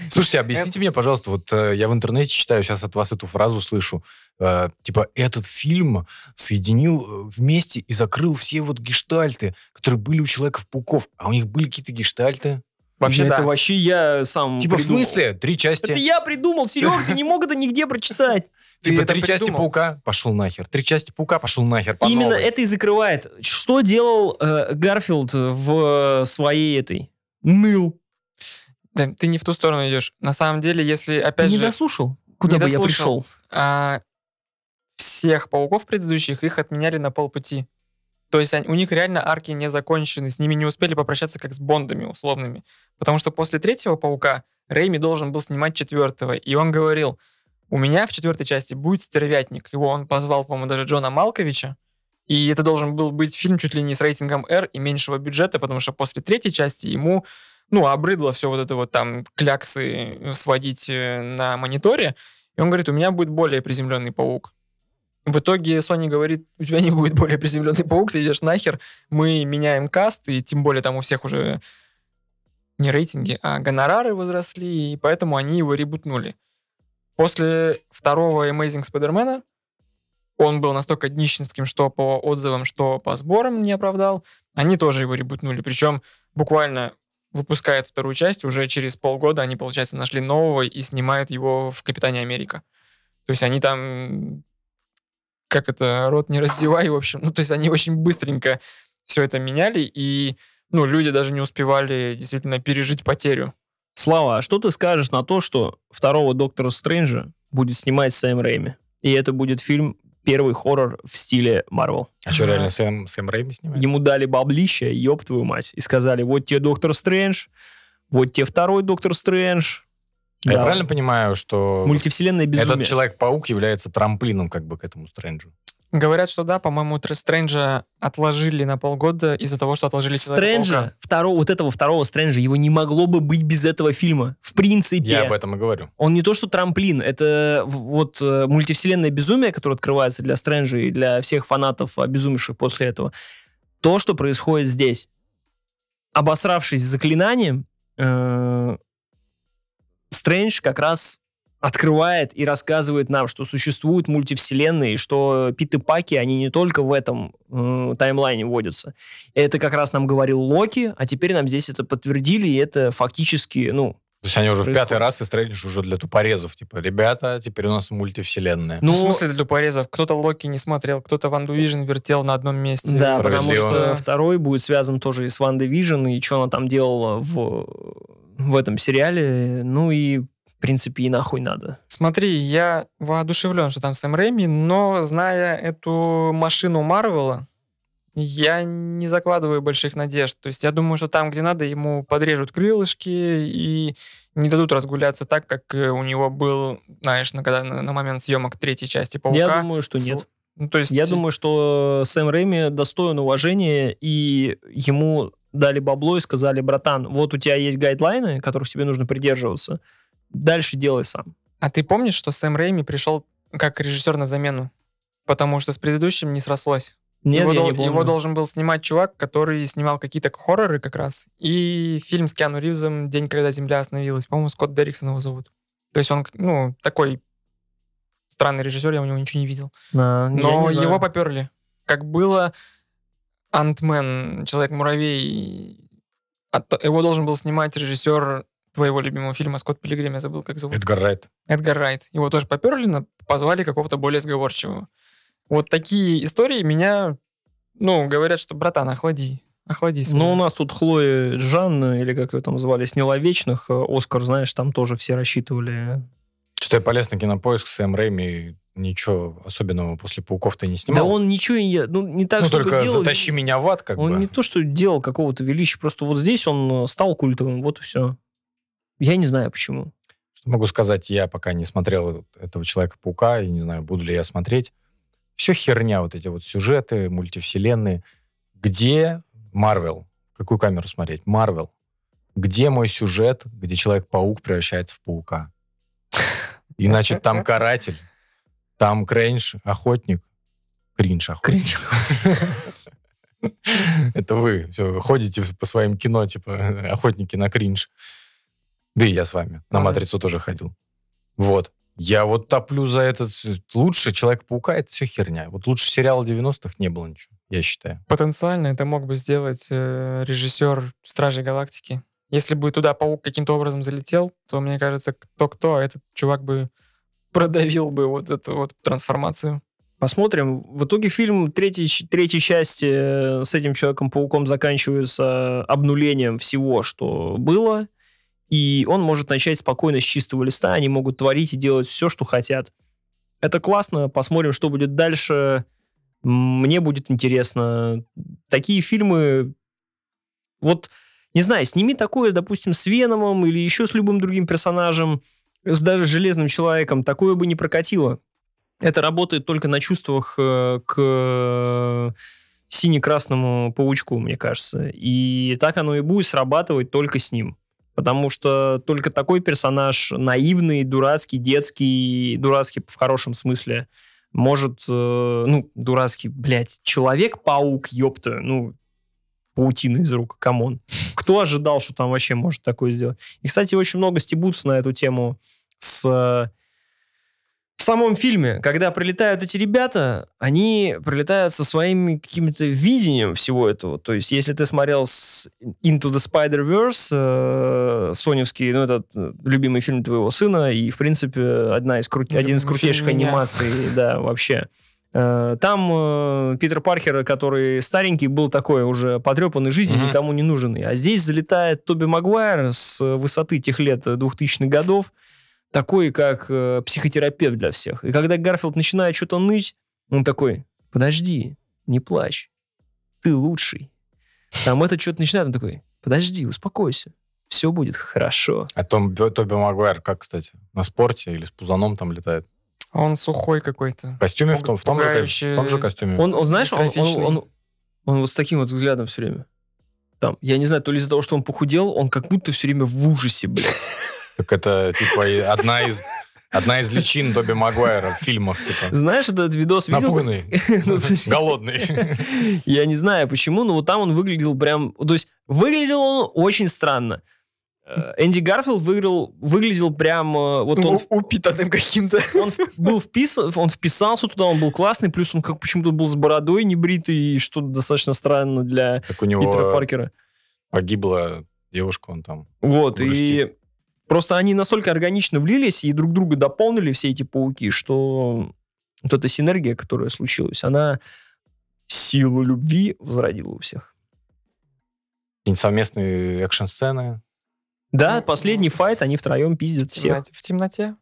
Слушайте, объясните мне, пожалуйста, вот э, я в интернете читаю, сейчас от вас эту фразу слышу, э, типа, этот фильм соединил э, вместе и закрыл все вот гештальты, которые были у Человеков-пауков. А у них были какие-то гештальты?
Вообще,
это
да.
вообще я сам
Типа, в
придумал.
смысле? Три части?
Это я придумал, Серега, ты не мог это нигде прочитать.
Ты
Типа,
это
три части? Паука? Пошел нахер. Три части Паука? Пошел нахер. по
Именно
новой.
это и закрывает. Что делал э, Гарфилд в э, своей этой? Ныл.
Да, ты не в ту сторону идешь. На самом деле, если,
Ты
опять
не
же,
дослушал? Куда
не
бы я
дослушал.
пришел?
а, всех пауков предыдущих, их отменяли на полпути. То есть у них реально арки не закончены, с ними не успели попрощаться как с Бондами условными. Потому что после третьего паука Рэйми должен был снимать четвертого. И он говорил, у меня в четвертой части будет стервятник. Его он позвал, по-моему, даже Джона Малковича. И это должен был быть фильм чуть ли не с рейтингом R и меньшего бюджета, потому что после третьей части ему, ну, обрыдло все вот это вот там кляксы сводить э, на мониторе. И он говорит, у меня будет более приземленный паук. В итоге Sony говорит, у тебя не будет более приземленный паук, ты идешь нахер, мы меняем каст, и тем более там у всех уже не рейтинги, а гонорары возросли, и поэтому они его ребутнули. После второго Amazing Spider-Man он был настолько днищенским, что по отзывам, что по сборам не оправдал. Они тоже его ребутнули. Причем буквально выпускает вторую часть, уже через полгода они, получается, нашли нового и снимают его в «Капитане Америка». То есть они там, как это, рот не раздевай, в общем. Ну, то есть они очень быстренько все это меняли, и, ну, люди даже не успевали действительно пережить потерю.
Слава, а что ты скажешь на то, что второго Доктора Стрэнджа будет снимать Сэм Рэйми? И это будет фильм первый хоррор в стиле Марвел.
А что, реально Сэм, Сэм Рэйми снимает?
Ему дали баблища, ёб твою мать, и сказали, вот тебе Доктор Стрэндж, вот тебе второй Доктор Стрэндж.
А Я
Да.
правильно понимаю, что
Мультивселенная безумие.
этот Человек-паук является трамплином как бы к этому Стрэнджу?
Говорят, что да, по-моему, Тр- Стрэнджа отложили на полгода из-за того, что отложили.
Стрэнджа, второго, вот этого второго Стрэнджа, его не могло бы быть без этого фильма. В принципе.
Я об этом и говорю.
Он не то, что трамплин, это вот э, мультивселенное безумие, которое открывается для Стрэнджа и для всех фанатов, обезумевших после этого. То, что происходит здесь. Обосравшись заклинанием, э, Стрэндж как раз открывает и рассказывает нам, что существуют мультивселенные, что Пит и Паки, они не только в этом э, таймлайне водятся. Это как раз нам говорил Локи, а теперь нам здесь это подтвердили, и это фактически, ну,
То есть они уже в
Происходит.
пятый раз и Стрэндж уже для тупорезов. Типа, ребята, теперь у нас мультивселенная.
Ну,
Ну,
в смысле для порезов? Кто-то Локи не смотрел, кто-то WandaVision вертел на одном месте.
Да, потому что второй будет связан тоже и с WandaVision, и что она там делала в, в этом сериале. Ну и, в принципе, и нахуй надо.
Смотри, я воодушевлен, что там Сэм Рэйми, но зная эту машину Марвела, я не закладываю больших надежд. То есть я думаю, что там, где надо, ему подрежут крылышки и не дадут разгуляться так, как э, у него был, знаешь, на, когда, на, на момент съемок третьей части Паука.
Я думаю, что
С-
нет.
Ну, то есть...
Я думаю, что Сэм Рэйми достоин уважения, и ему дали бабло и сказали, братан, вот у тебя есть гайдлайны, которых тебе нужно придерживаться, дальше делай сам.
А ты помнишь, что Сэм Рэйми пришел как режиссер на замену? Потому что с предыдущим не срослось.
Нет,
его,
я
дол-
не помню.
его должен был снимать чувак, который снимал какие-то хорроры как раз. И фильм с Киану Ривзом «День, когда Земля остановилась». По-моему, Скотт Дерриксон его зовут. То есть он, ну, такой странный режиссер, я у него ничего не видел.
А,
Но его поперли. Как было Антмен, Человек-муравей. Его должен был снимать режиссер твоего любимого фильма «Скотт Пилигрим», я забыл, как зовут.
Эдгар Райт.
Эдгар Райт. Его тоже поперли, но позвали какого-то более сговорчивого. Вот такие истории меня, ну, говорят, что, братан, охлади. Охлади. свой.
Ну, у нас тут Хлоя Жанна, или как ее там звали, сняла «Вечных». э, Оскар, знаешь, там тоже все рассчитывали.
Что я полез на кинопоиск, Сэм Рэйми ничего особенного после «Пауков»-то не
Да
снимал.
он ничего не... Ну, не так,
ну,
чтобы
только
делал...
«Затащи меня в ад», как
он
бы.
не то, что делал какого-то величия, просто вот здесь он э, стал культовым, вот и все. Я не знаю, почему.
Что могу сказать, я пока не смотрел этого Человека-паука, и не знаю, буду ли я смотреть. Все херня, вот эти вот сюжеты, мультивселенные. Где Марвел? Какую камеру смотреть? Марвел. Где мой сюжет, где Человек-паук превращается в паука? Иначе там каратель, там кринж, охотник. Кринж, охотник.
Кринж.
Это вы все ходите по своим кино, типа охотники на кринж. Да и я с вами. На матрицу тоже ходил. Вот. Я вот топлю за этот... Лучше Человек-паука это все херня. Вот лучше сериала 90-х не было ничего, я считаю.
Потенциально это мог бы сделать э, режиссер «Стражей Галактики». Если бы туда паук каким-то образом залетел, то, мне кажется, кто-кто, а этот чувак бы продавил бы вот эту вот трансформацию.
Посмотрим. В итоге фильм третьей, третьей части э, с этим Человеком-пауком заканчивается обнулением всего, что было. И он может начать спокойно с чистого листа. Они могут творить и делать все, что хотят. Это классно. Посмотрим, что будет дальше. Мне будет интересно. Такие фильмы... Вот, не знаю, сними такое, допустим, с Веномом или еще с любым другим персонажем, с даже Железным Человеком. Такое бы не прокатило. Это работает только на чувствах э, к сине-красному паучку, мне кажется. И так оно и будет срабатывать только с ним. Потому что только такой персонаж наивный, дурацкий, детский, дурацкий в хорошем смысле, может, э, ну, дурацкий, блядь, человек-паук, ёпта, ну, паутина из рук, come on. Кто ожидал, что там вообще может такое сделать? И, кстати, очень много стебутся на эту тему с э, в самом фильме, когда прилетают эти ребята, они прилетают со своим каким-то видением всего этого. То есть, если ты смотрел с Into the Spider-Verse, э, соневский, ну, этот э, любимый фильм твоего сына, и, в принципе, одна из крут- один из крутейших анимаций, да, вообще. Э, Там э, Питер Паркер, который старенький, был такой уже потрепанный жизнью,
Мгм.
никому не нужный. А здесь залетает Тоби Магуайр с высоты тех лет э, 2000-х годов, такой, как э, психотерапевт для всех. И когда Гарфилд начинает что-то ныть, он такой, подожди, не плачь, ты лучший. Там этот что-то начинает, он такой, подожди, успокойся, все будет хорошо.
А Том, Тоби Магуайр как, кстати? На спорте или с пузаном там летает?
А Он сухой какой-то.
В костюме, в том, в том, же, в том же костюме.
Он, он, знаешь, он, он, он- он вот с таким вот взглядом все время. Там, я не знаю, то ли из-за того, что он похудел, он как будто все время в ужасе, блядь.
Так это, типа, одна из, одна из личин Тоби Магуайра в фильмах, типа.
Знаешь, этот видос видел?
Напуганный,
Ну,
голодный.
Я не знаю почему, но вот там он выглядел прям... То есть выглядел он очень странно. Э, Энди Гарфилд выиграл, выглядел прям... э, Вот он,
упитанным каким-то.
он был вписан, он вписался туда, он был классный, плюс он как почему-то был с бородой небритый, что достаточно странно для
Так у
Питера
него
Паркера.
погибла девушка, он там.
Вот, и
грустит.
просто они настолько органично влились и друг друга дополнили, все эти пауки, что вот эта синергия, которая случилась, она силу любви возродила у всех.
Какие-нибудь совместные экшн-сцены.
Да,
Ну,
последний файт, они втроем пиздят
В
всех.
темноте. В темноте.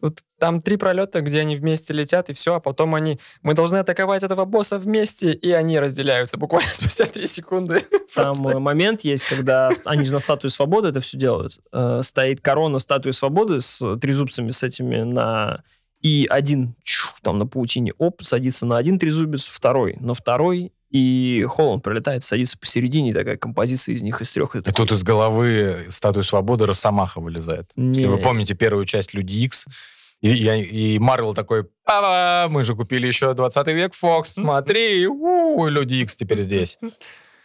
Вот там три пролета, где они вместе летят, и все, а потом они... Мы должны атаковать этого босса вместе, и они разделяются буквально спустя три секунды.
Там
Просто.
э, момент есть, когда они же на статуе свободы это все делают. Э, Стоит корона статуи свободы с трезубцами с этими на... и один чу, там на паутине, оп, садится на один трезубец, второй на второй, и Холланд пролетает, садится посередине, такая композиция из них из трех.
И тут из головы статуи свободы Росомаха вылезает. Если вы помните первую часть Люди Икс, и, Марвел такой, Папа, мы же купили еще 20 век Фокс, смотри, у, Люди Икс теперь здесь.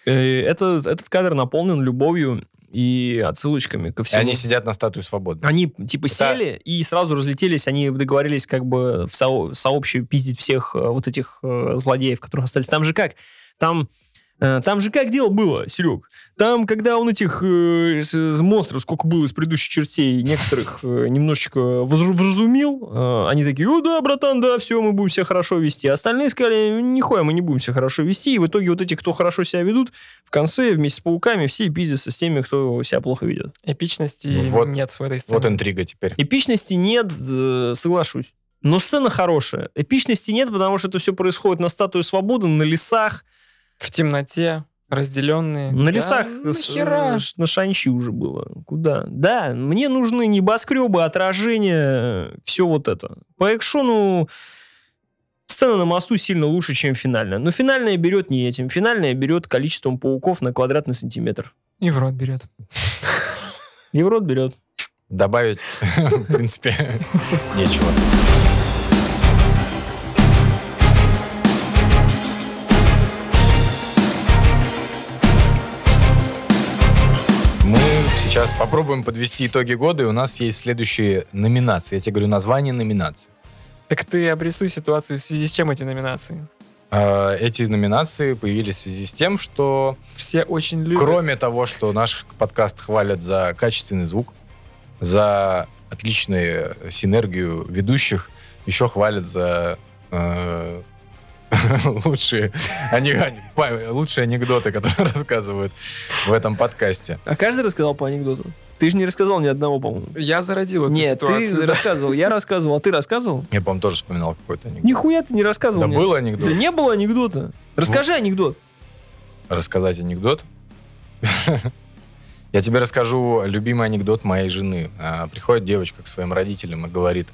Э, это, этот кадр наполнен любовью и отсылочками ко всему.
И они сидят на статуе свободы.
Они типа сели и сразу разлетелись, они договорились как бы в со- сообщее пиздить всех э, вот этих э, злодеев, которые остались. Там же как? Там там же как дело было, Серег? Там, когда он этих э, монстров, сколько было из предыдущих чертей, некоторых э, немножечко вразумил, э, они такие, о, да, братан, да, все, мы будем себя хорошо вести. Остальные сказали, нихуя, мы не будем себя хорошо вести. И в итоге вот эти, кто хорошо себя ведут, в конце вместе с пауками все пиздятся с теми, кто себя плохо ведет.
Эпичности вот, нет в этой сцене.
Вот интрига теперь.
Эпичности нет, э, соглашусь. Но сцена хорошая. Эпичности нет, потому что это все происходит на статуе свободы, на лесах,
в темноте, разделенные.
На лесах да, нахера? на Шанчи уже было. Куда? Да, мне нужны небоскребы, отражения, все вот это. По экшону сцена на мосту сильно лучше, чем финальная. Но финальная берет не этим. Финальная берет количеством пауков на квадратный сантиметр.
И в рот берет.
И в рот берет.
Добавить, в принципе, нечего. Сейчас попробуем подвести итоги года, и у нас есть следующие номинации. Я тебе говорю название номинаций.
Так ты обрисуй ситуацию в связи с чем эти номинации?
А, эти номинации появились в связи с тем, что...
Все очень любят.
Кроме того, что наш подкаст хвалят за качественный звук, за отличную синергию ведущих, еще хвалят за э, лучшие, они, лучшие анекдоты, которые рассказывают в этом подкасте.
А каждый рассказал по анекдоту? Ты же не рассказал ни одного, по-моему.
Я зародил эту
Нет,
ситуацию.
ты да. рассказывал, я рассказывал, а ты рассказывал?
Я, по-моему, тоже вспоминал какой-то анекдот.
Нихуя ты не рассказывал
Да
мне.
был анекдот.
Да не было анекдота. Расскажи анекдот.
Рассказать анекдот? Я тебе расскажу любимый анекдот моей жены. А, приходит девочка к своим родителям и говорит, «А,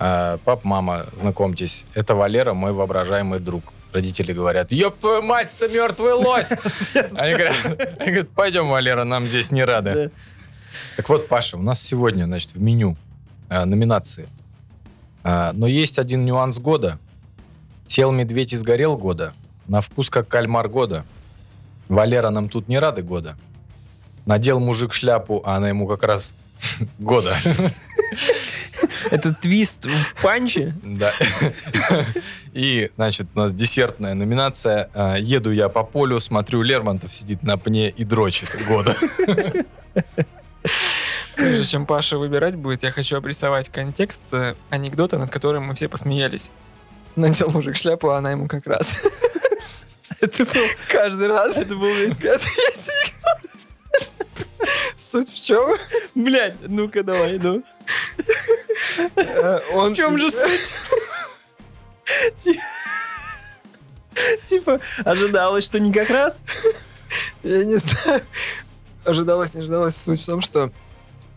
пап, мама, знакомьтесь, это Валера, мой воображаемый друг. Родители говорят, ёб твою мать, это мертвый лось! Они говорят, пойдем, Валера, нам здесь не рады. Так вот, Паша, у нас сегодня, значит, в меню э, номинации. Э, но есть один нюанс года. Сел медведь и сгорел года. На вкус как кальмар года. Валера нам тут не рады года. Надел мужик шляпу, а она ему как раз года.
Это твист в панче?
Да. И, значит, у нас десертная номинация. А, Еду я по полю, смотрю, Лермонтов сидит на пне и дрочит года.
Прежде чем Паша выбирать будет, я хочу обрисовать контекст э, анекдота, над которым мы все посмеялись. Надел мужик шляпу, а она ему как раз.
Это был каждый раз. Это был весь
Суть в чем?
Блять, ну-ка давай, ну.
Э.
В чем же суть? Типа, ожидалось, что не как раз?
Я не знаю. Ожидалось, не ожидалось. Суть в том, что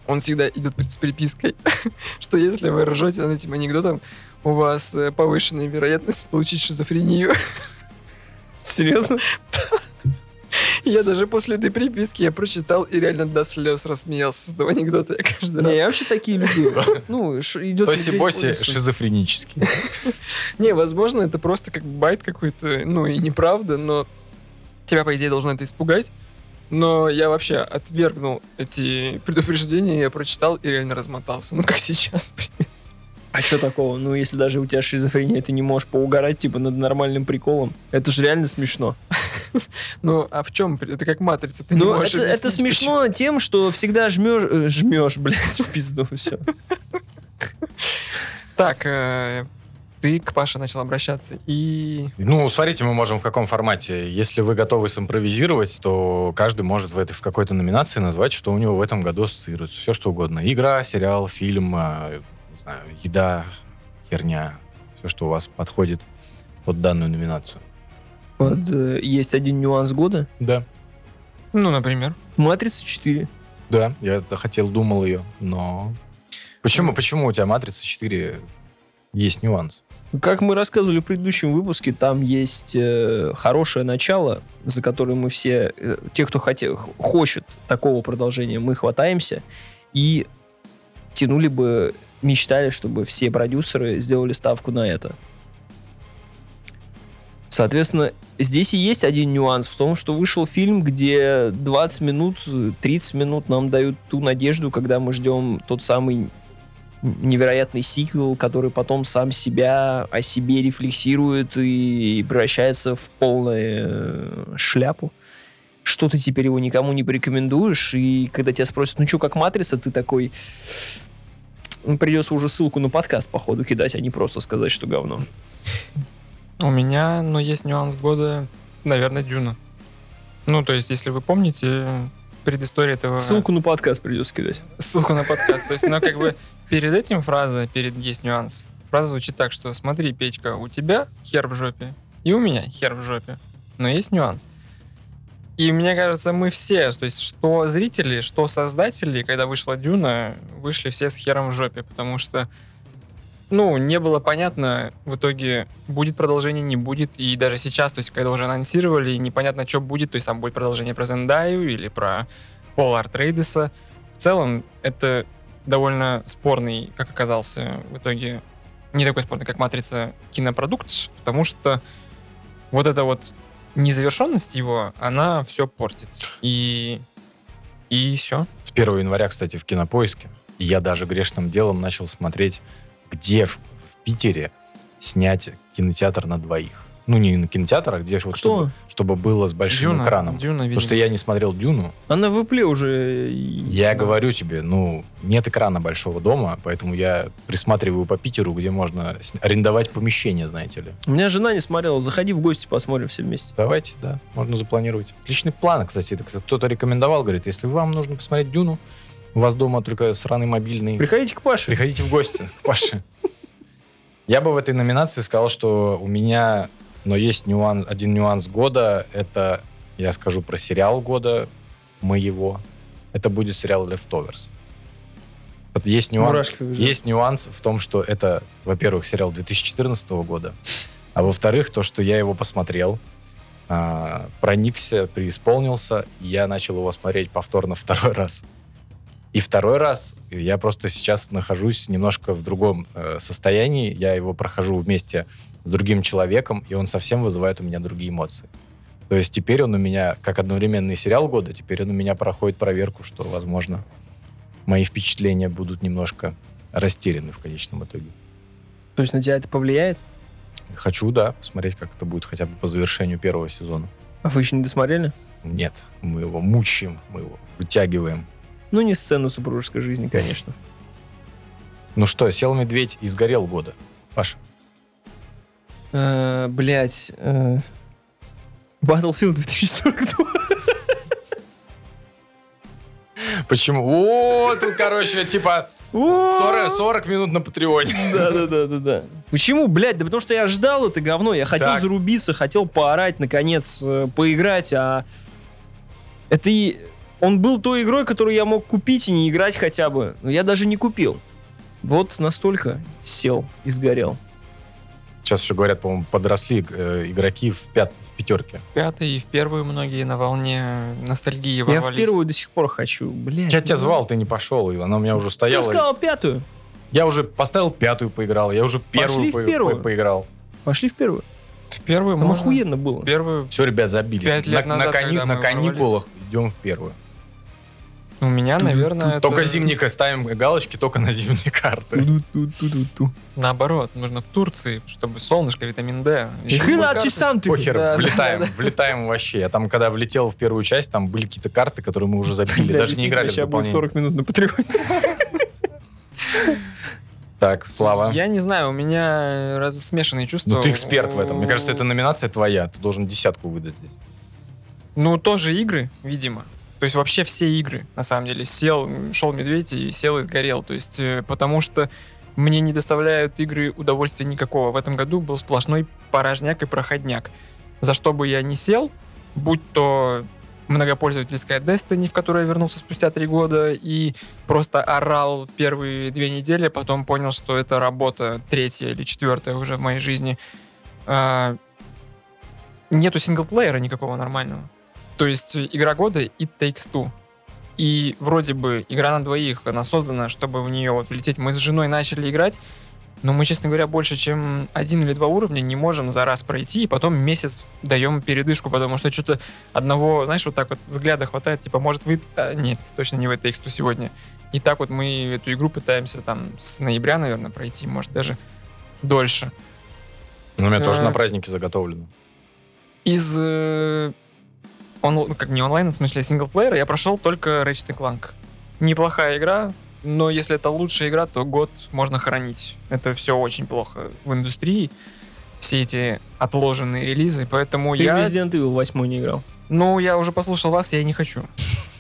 он всегда идет с припиской, что если вы ржете над этим анекдотом, у вас э, повышенная вероятность получить шизофрению.
Серьезно?
Да. Я даже после этой приписки я прочитал и реально до слез рассмеялся с этого анекдота. Я каждый раз...
Не, я вообще такие люблю. Ну, идет...
Тоси-боси шизофренический.
Не, возможно, это просто как байт какой-то, ну и неправда, но тебя, по идее, должно это испугать. Но я вообще отвергнул эти предупреждения, я прочитал и реально размотался. Ну, как сейчас,
А что такого? Ну, если даже у тебя шизофрения, ты не можешь поугарать, типа, над нормальным приколом. Это же реально смешно.
Ну, а в чем? Это как матрица, ты
не ну, можешь это, смешно тем, что всегда жмешь, э, жмешь, блядь, в пизду, все.
Так, э, ты к Паше начал обращаться и...
Ну, смотрите, мы можем в каком формате. Если вы готовы симпровизировать, то каждый может в, этой, в какой-то номинации назвать, что у него в этом году ассоциируется. Все, что угодно. Игра, сериал, фильм, э, не знаю, еда, херня. Все, что у вас подходит под данную номинацию.
Вот, э, есть один нюанс года.
Да.
Ну, например?
Матрица 4.
Да, я хотел, думал ее, но... Почему, почему у тебя Матрица 4 есть нюанс.
Как мы рассказывали в предыдущем выпуске, там есть э, хорошее начало, за которое мы все, э, те, кто хоте, хочет такого продолжения, мы хватаемся и тянули бы, мечтали, чтобы все продюсеры сделали ставку на это. Соответственно, здесь и есть один нюанс в том, что вышел фильм, где 20 минут, 30 минут нам дают ту надежду, когда мы ждем тот самый невероятный сиквел, который потом сам себя о себе рефлексирует и превращается в полную э, шляпу. Что ты теперь его никому не порекомендуешь, и когда тебя спросят, ну что, как Матрица, ты такой... Придется уже ссылку на подкаст, походу, кидать, а не просто сказать, что говно.
У меня, ну, есть нюанс года, наверное, Дюна. Ну, то есть, если вы помните, предыстория этого...
Ссылку на подкаст придется кидать.
Ссылку на подкаст. То есть, ну, как бы перед этим фраза, перед есть нюанс. Фраза звучит так, что смотри, Петька, у тебя хер в жопе, и у меня хер в жопе. Но есть нюанс. И мне кажется, мы все, то есть что зрители, что создатели, когда вышла Дюна, вышли все с хером в жопе, потому что ну, не было понятно в итоге, будет продолжение, не будет. И даже сейчас, то есть, когда уже анонсировали, непонятно, что будет, то есть, там будет продолжение про Зендаю или про Пола Артрейдеса. В целом, это довольно спорный, как оказался в итоге, не такой спорный, как «Матрица» кинопродукт, потому что вот эта вот незавершенность его, она все портит. И, и все.
С 1 января, кстати, в Кинопоиске я даже грешным делом начал смотреть где в, в Питере снять кинотеатр на двоих. Ну, не на кинотеатр, а где вот чтобы, чтобы было с большим
Дюна,
экраном.
Дюна,
Потому что я не смотрел Дюну.
Она в Apple уже...
Я говорю тебе, ну, нет экрана большого дома, поэтому я присматриваю по Питеру, где можно с- арендовать помещение, знаете ли.
У меня жена не смотрела. Заходи в гости, посмотрим все вместе.
Давайте, да, можно запланировать. Отличный план, кстати, это кто-то рекомендовал, говорит, если вам нужно посмотреть Дюну, у вас дома только сраный мобильный,
Приходите к Паше.
приходите в гости к Паше. Я бы в этой номинации сказал, что у меня, но есть нюанс, один нюанс года, это, я скажу про сериал года моего, это будет сериал Leftovers. Есть нюанс, есть нюанс в том, что это, во-первых, сериал 2014 года, а во-вторых, то, что я его посмотрел, а, проникся, преисполнился, я начал его смотреть повторно второй раз. И второй раз я просто сейчас нахожусь немножко в другом э, состоянии. Я его прохожу вместе с другим человеком, и он совсем вызывает у меня другие эмоции. То есть теперь он у меня, как одновременный сериал года, теперь он у меня проходит проверку, что, возможно, мои впечатления будут немножко растеряны в конечном итоге.
То есть на тебя это повлияет?
Хочу, да, посмотреть, как это будет хотя бы по завершению первого сезона.
А вы еще не досмотрели?
Нет, мы его мучаем, мы его вытягиваем.
Ну, не сцену супружеской жизни, конечно.
Ну что, сел медведь и сгорел года. Паша.
Э, Блять. э, Battlefield 2042.
Почему? О, тут, короче, типа 40, 40 минут на Патреоне.
Да, да, да, да, да. Почему, блядь? Да потому что я ждал это говно. Я хотел
Так.
зарубиться, хотел поорать, наконец, э, поиграть, а это и... Он был той игрой, которую я мог купить и не играть хотя бы. Но я даже не купил. Вот настолько сел и сгорел.
Сейчас еще говорят, по-моему, подросли э, игроки в, пят, в пятерке.
Пятый и в первую многие на волне ностальгии
Я в
ворвались.
первую до сих пор хочу. Блядь.
Я тебя
ну.
звал, ты не пошел, и она у меня уже
Ты
стояла.
сказал пятую.
Я уже поставил пятую, поиграл, я уже первую
Пошли в
по-
первую.
по- поиграл.
Пошли в первую.
В первую
Там
можно.
охуенно
В
было.
первую
Все, ребят, забились.
Пять лет
на, на
назад,
кани-
когда
на каникулах идем в первую.
У меня, наверное,
Только
это
зимника ставим галочки только на зимние карты.
Наоборот. Нужно в Турции, чтобы солнышко, витамин D.
Хрена ты сам ты.
Похер, влетаем,
да.
влетаем вообще. Я там, когда влетел в первую часть, там были какие-то карты, которые мы уже забили, даже не играли в дополнение.
40 минут на Патреоне.
Так, Слава.
Я не знаю, у меня раз смешанные чувства.
Ну, ты эксперт в этом. Мне кажется, это номинация твоя. Ты должен десятку выдать здесь.
Ну, тоже игры, видимо. То есть вообще все игры, на самом деле. Сел, шел медведь и сел и сгорел. То есть, э, потому что мне не доставляют игры удовольствия никакого. В этом году был сплошной порожняк и проходняк. За что бы я не сел, будь то многопользовательская Destiny, в которую я вернулся спустя три года и просто орал первые две недели, потом понял, что это работа третья или четвертая уже в моей жизни. А, нету синглплеера никакого нормального. То есть игра года и Takes Two. И вроде бы игра на двоих, она создана, чтобы в нее вот влететь. Мы с женой начали играть, но мы, честно говоря, больше, чем один или два уровня не можем за раз пройти, и потом месяц даем передышку, потому что что-то одного, знаешь, вот так вот взгляда хватает, типа, может, вы... А, нет, точно не в этой тексту сегодня. И так вот мы эту игру пытаемся там с ноября, наверное, пройти, может, даже дольше.
Ну, у меня тоже
Э.
на праздники заготовлено.
Из... э, он, ну, как не онлайн, в смысле синглплеера, я прошел только Ratchet Clank. Неплохая игра, но если это лучшая игра, то год можно хоронить. Это все очень плохо в индустрии. Все эти отложенные релизы, поэтому
Ты в
я...
Resident Evil 8 не играл.
Ну, я уже послушал вас, я и не хочу.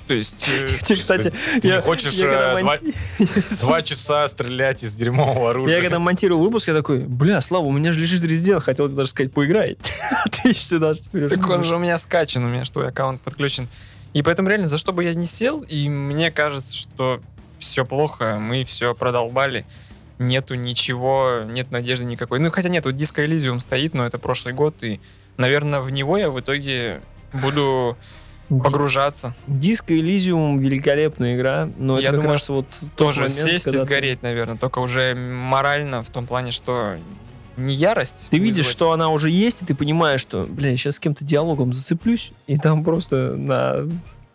То есть... э,
Ты, кстати,
Ты
я-
не хочешь
я когда
э, два,
монти-
два часа стрелять из дерьмового оружия?
Я когда монтировал выпуск, я такой, бля, Слава, у меня же лежит Resident, хотел даже сказать, поиграй. Ты что даже теперь
Так он же у меня скачан, у меня что аккаунт подключен. И поэтому реально, за что бы я не сел, и мне кажется, что все плохо, мы все продолбали. Нету ничего, нет надежды никакой. Ну, хотя нет, вот Disco Elysium стоит, но это прошлый год, и, наверное, в него я в итоге буду погружаться.
Диско Elysium великолепная игра, но
Я
это
думаю,
раз вот
Тоже
момент,
сесть и
когда ты-
сгореть, наверное, только уже морально, в том плане, что не ярость.
Ты видишь, что она уже есть, и ты понимаешь, что, бля, я сейчас с кем-то диалогом зацеплюсь, и там просто на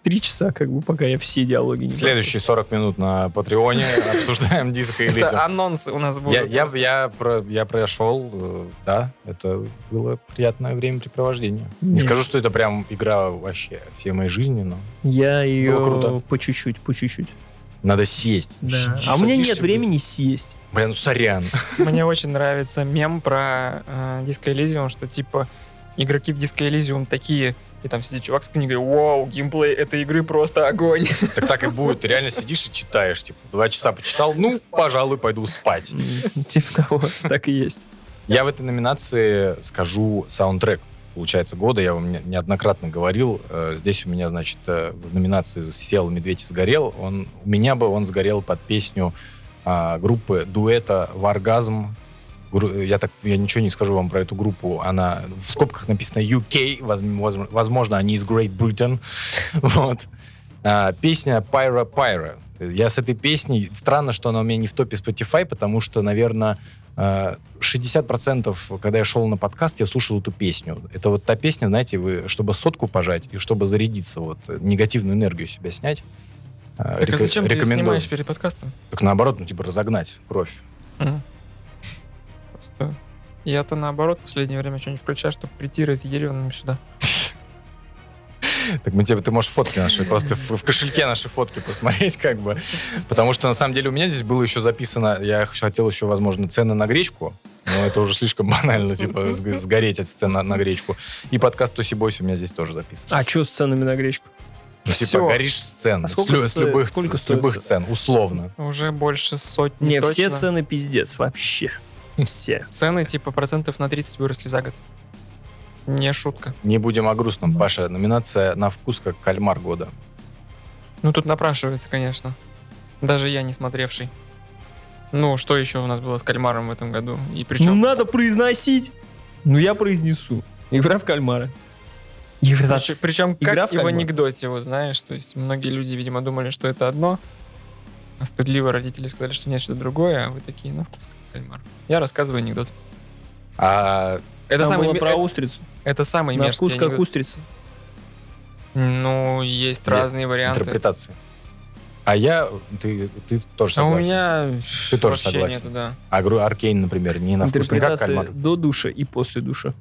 три часа, как бы, пока я все диалоги не
Следующие 40 минут на Патреоне обсуждаем диско и
Это анонс у нас будет.
Я, я, я, про, я прошел, э, да, это было приятное времяпрепровождение. Не скажу, что это прям игра вообще всей моей жизни, но
Я ее по чуть-чуть, по чуть-чуть.
надо сесть.
Да. А у меня нет времени съесть.
Блин, ну сорян.
Мне очень нравится мем про э, Disco Elysium, что типа игроки в Disco Elysium такие, и там сидит чувак с книгой, вау, геймплей этой игры просто огонь.
Так так и будет. Ты реально сидишь и читаешь. Типа, два часа почитал, ну, пожалуй, пойду спать.
Типа того, так и есть.
Я в этой номинации скажу саундтрек. Получается, года, я вам не- неоднократно говорил. Э, Здесь у меня, значит, э, в номинации «Сел, медведь и сгорел». Он, у меня бы он сгорел под песню а, группы дуэта «Варгазм». Я, так, я ничего не скажу вам про эту группу. Она в скобках написано UK. возм- Возможно, они из Great Britain. Вот. А, Песня «Pyra Pyra». Я с этой песней... Странно, что она у меня не в топе Spotify, потому что, наверное, э, 60% когда я шел на подкаст, я слушал эту песню. Это вот та песня, знаете, вы, чтобы сотку пожать и чтобы зарядиться, вот, негативную энергию себя снять. э,
Так а
река-
зачем ты снимаешь перед подкастом?
Так наоборот, ну, типа, разогнать кровь.
Мгм. Просто я-то наоборот в последнее время что-нибудь включаю, чтобы прийти разъяренным сюда.
Так мы тебе, ты можешь фотки наши, просто в, в кошельке наши фотки посмотреть, как бы. Потому что, на самом деле, у меня здесь было еще записано, я хотел еще, возможно, цены на гречку, но это уже слишком банально, типа, сг- сгореть от цен на, на гречку. И подкаст Туси Бойс у меня здесь тоже записан.
А что с ценами на гречку?
Ну, типа, горишь с цен,
А
с,
сколько
с
стоит-
любых,
сколько
с любых
цен?
цен, условно.
Уже больше сотни
Не,
точно.
все цены пиздец, вообще. Все.
Цены типа процентов на 30 выросли за год. Не шутка.
Не будем о грустном. Паша, номинация на вкус как кальмар года.
Ну, тут напрашивается, конечно. Даже я не смотревший. Ну, что еще у нас было с кальмаром в этом году? И
Ну,
причем...
надо произносить. Ну, я произнесу. Игра в кальмара. Игра
Причем, причем
Игра
как
в
и в анекдоте, вот знаешь, то есть многие люди, видимо, думали, что это одно, а стыдливо родители сказали, что нет, что-то другое, а вы такие, на вкус как кальмар. Я рассказываю анекдот.
А
Это
Там
самый,
было про устрицу.
это самый
На
мерзкий
вкус как
анекдот.
устрица.
Ну, есть,
Есть
разные варианты.
интерпретации. А я, ты, ты тоже
А у
согласен.
меня
Ты тоже согласен.
нету, да.
А игру Аркейн, например, не на вкус не как кальмар.
до душа и после душа.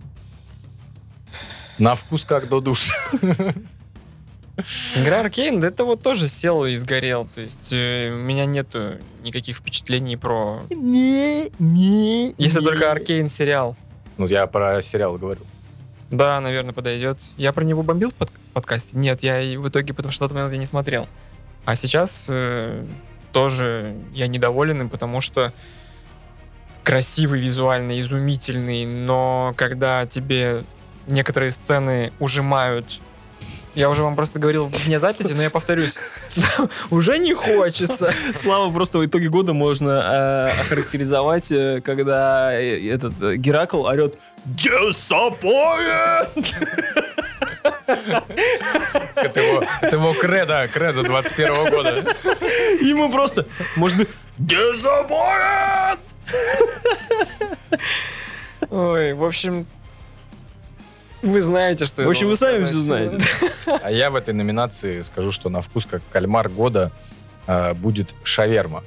На вкус как до душа.
Игра Аркейн, да это вот тоже сел и сгорел. То есть э, у меня нету никаких впечатлений про...
Не, не.
Если
не.
только Аркейн сериал.
Ну, я про сериал говорю.
Да, наверное, подойдет. Я про него бомбил в под- подкасте? Нет, я и в итоге, потому что на тот момент я не смотрел. А сейчас э, тоже я недоволен им, потому что красивый, визуально, изумительный, но когда тебе некоторые сцены ужимают Я уже вам просто говорил вне записи, но я повторюсь. Уже не хочется.
Слава просто в итоге года можно э, охарактеризовать, э, когда э, этот Геракл орет «Disappoint!»
Это его, это его кредо, кредо 21 года.
Ему просто, может быть, «Disappoint!»
Ой, в общем, вы знаете, что...
В общем, вы сами все знаете.
А я в этой номинации скажу, что на вкус как кальмар года э, будет шаверма.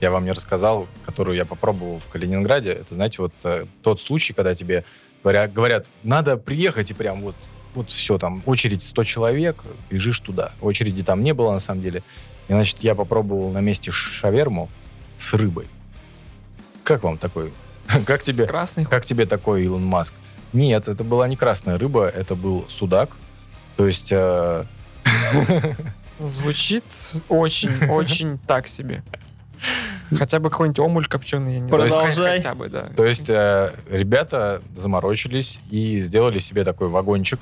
Я вам не рассказал, которую я попробовал в Калининграде. Это, знаете, вот э, тот случай, когда тебе говорят, говорят, надо приехать и прям вот, вот все, там, очередь 100 человек, бежишь туда. Очереди там не было, на самом деле. И, значит, я попробовал на месте шаверму с рыбой. Как вам такой? Как тебе,
красной
как тебе такой Илон Маск? Нет, это была не красная рыба, это был судак. То есть э,
Звучит очень-очень так себе. Хотя бы какой-нибудь омуль копченый, я не знаю.
Продолжай.
Хотя бы, да.
То есть э, ребята заморочились и сделали себе такой вагончик.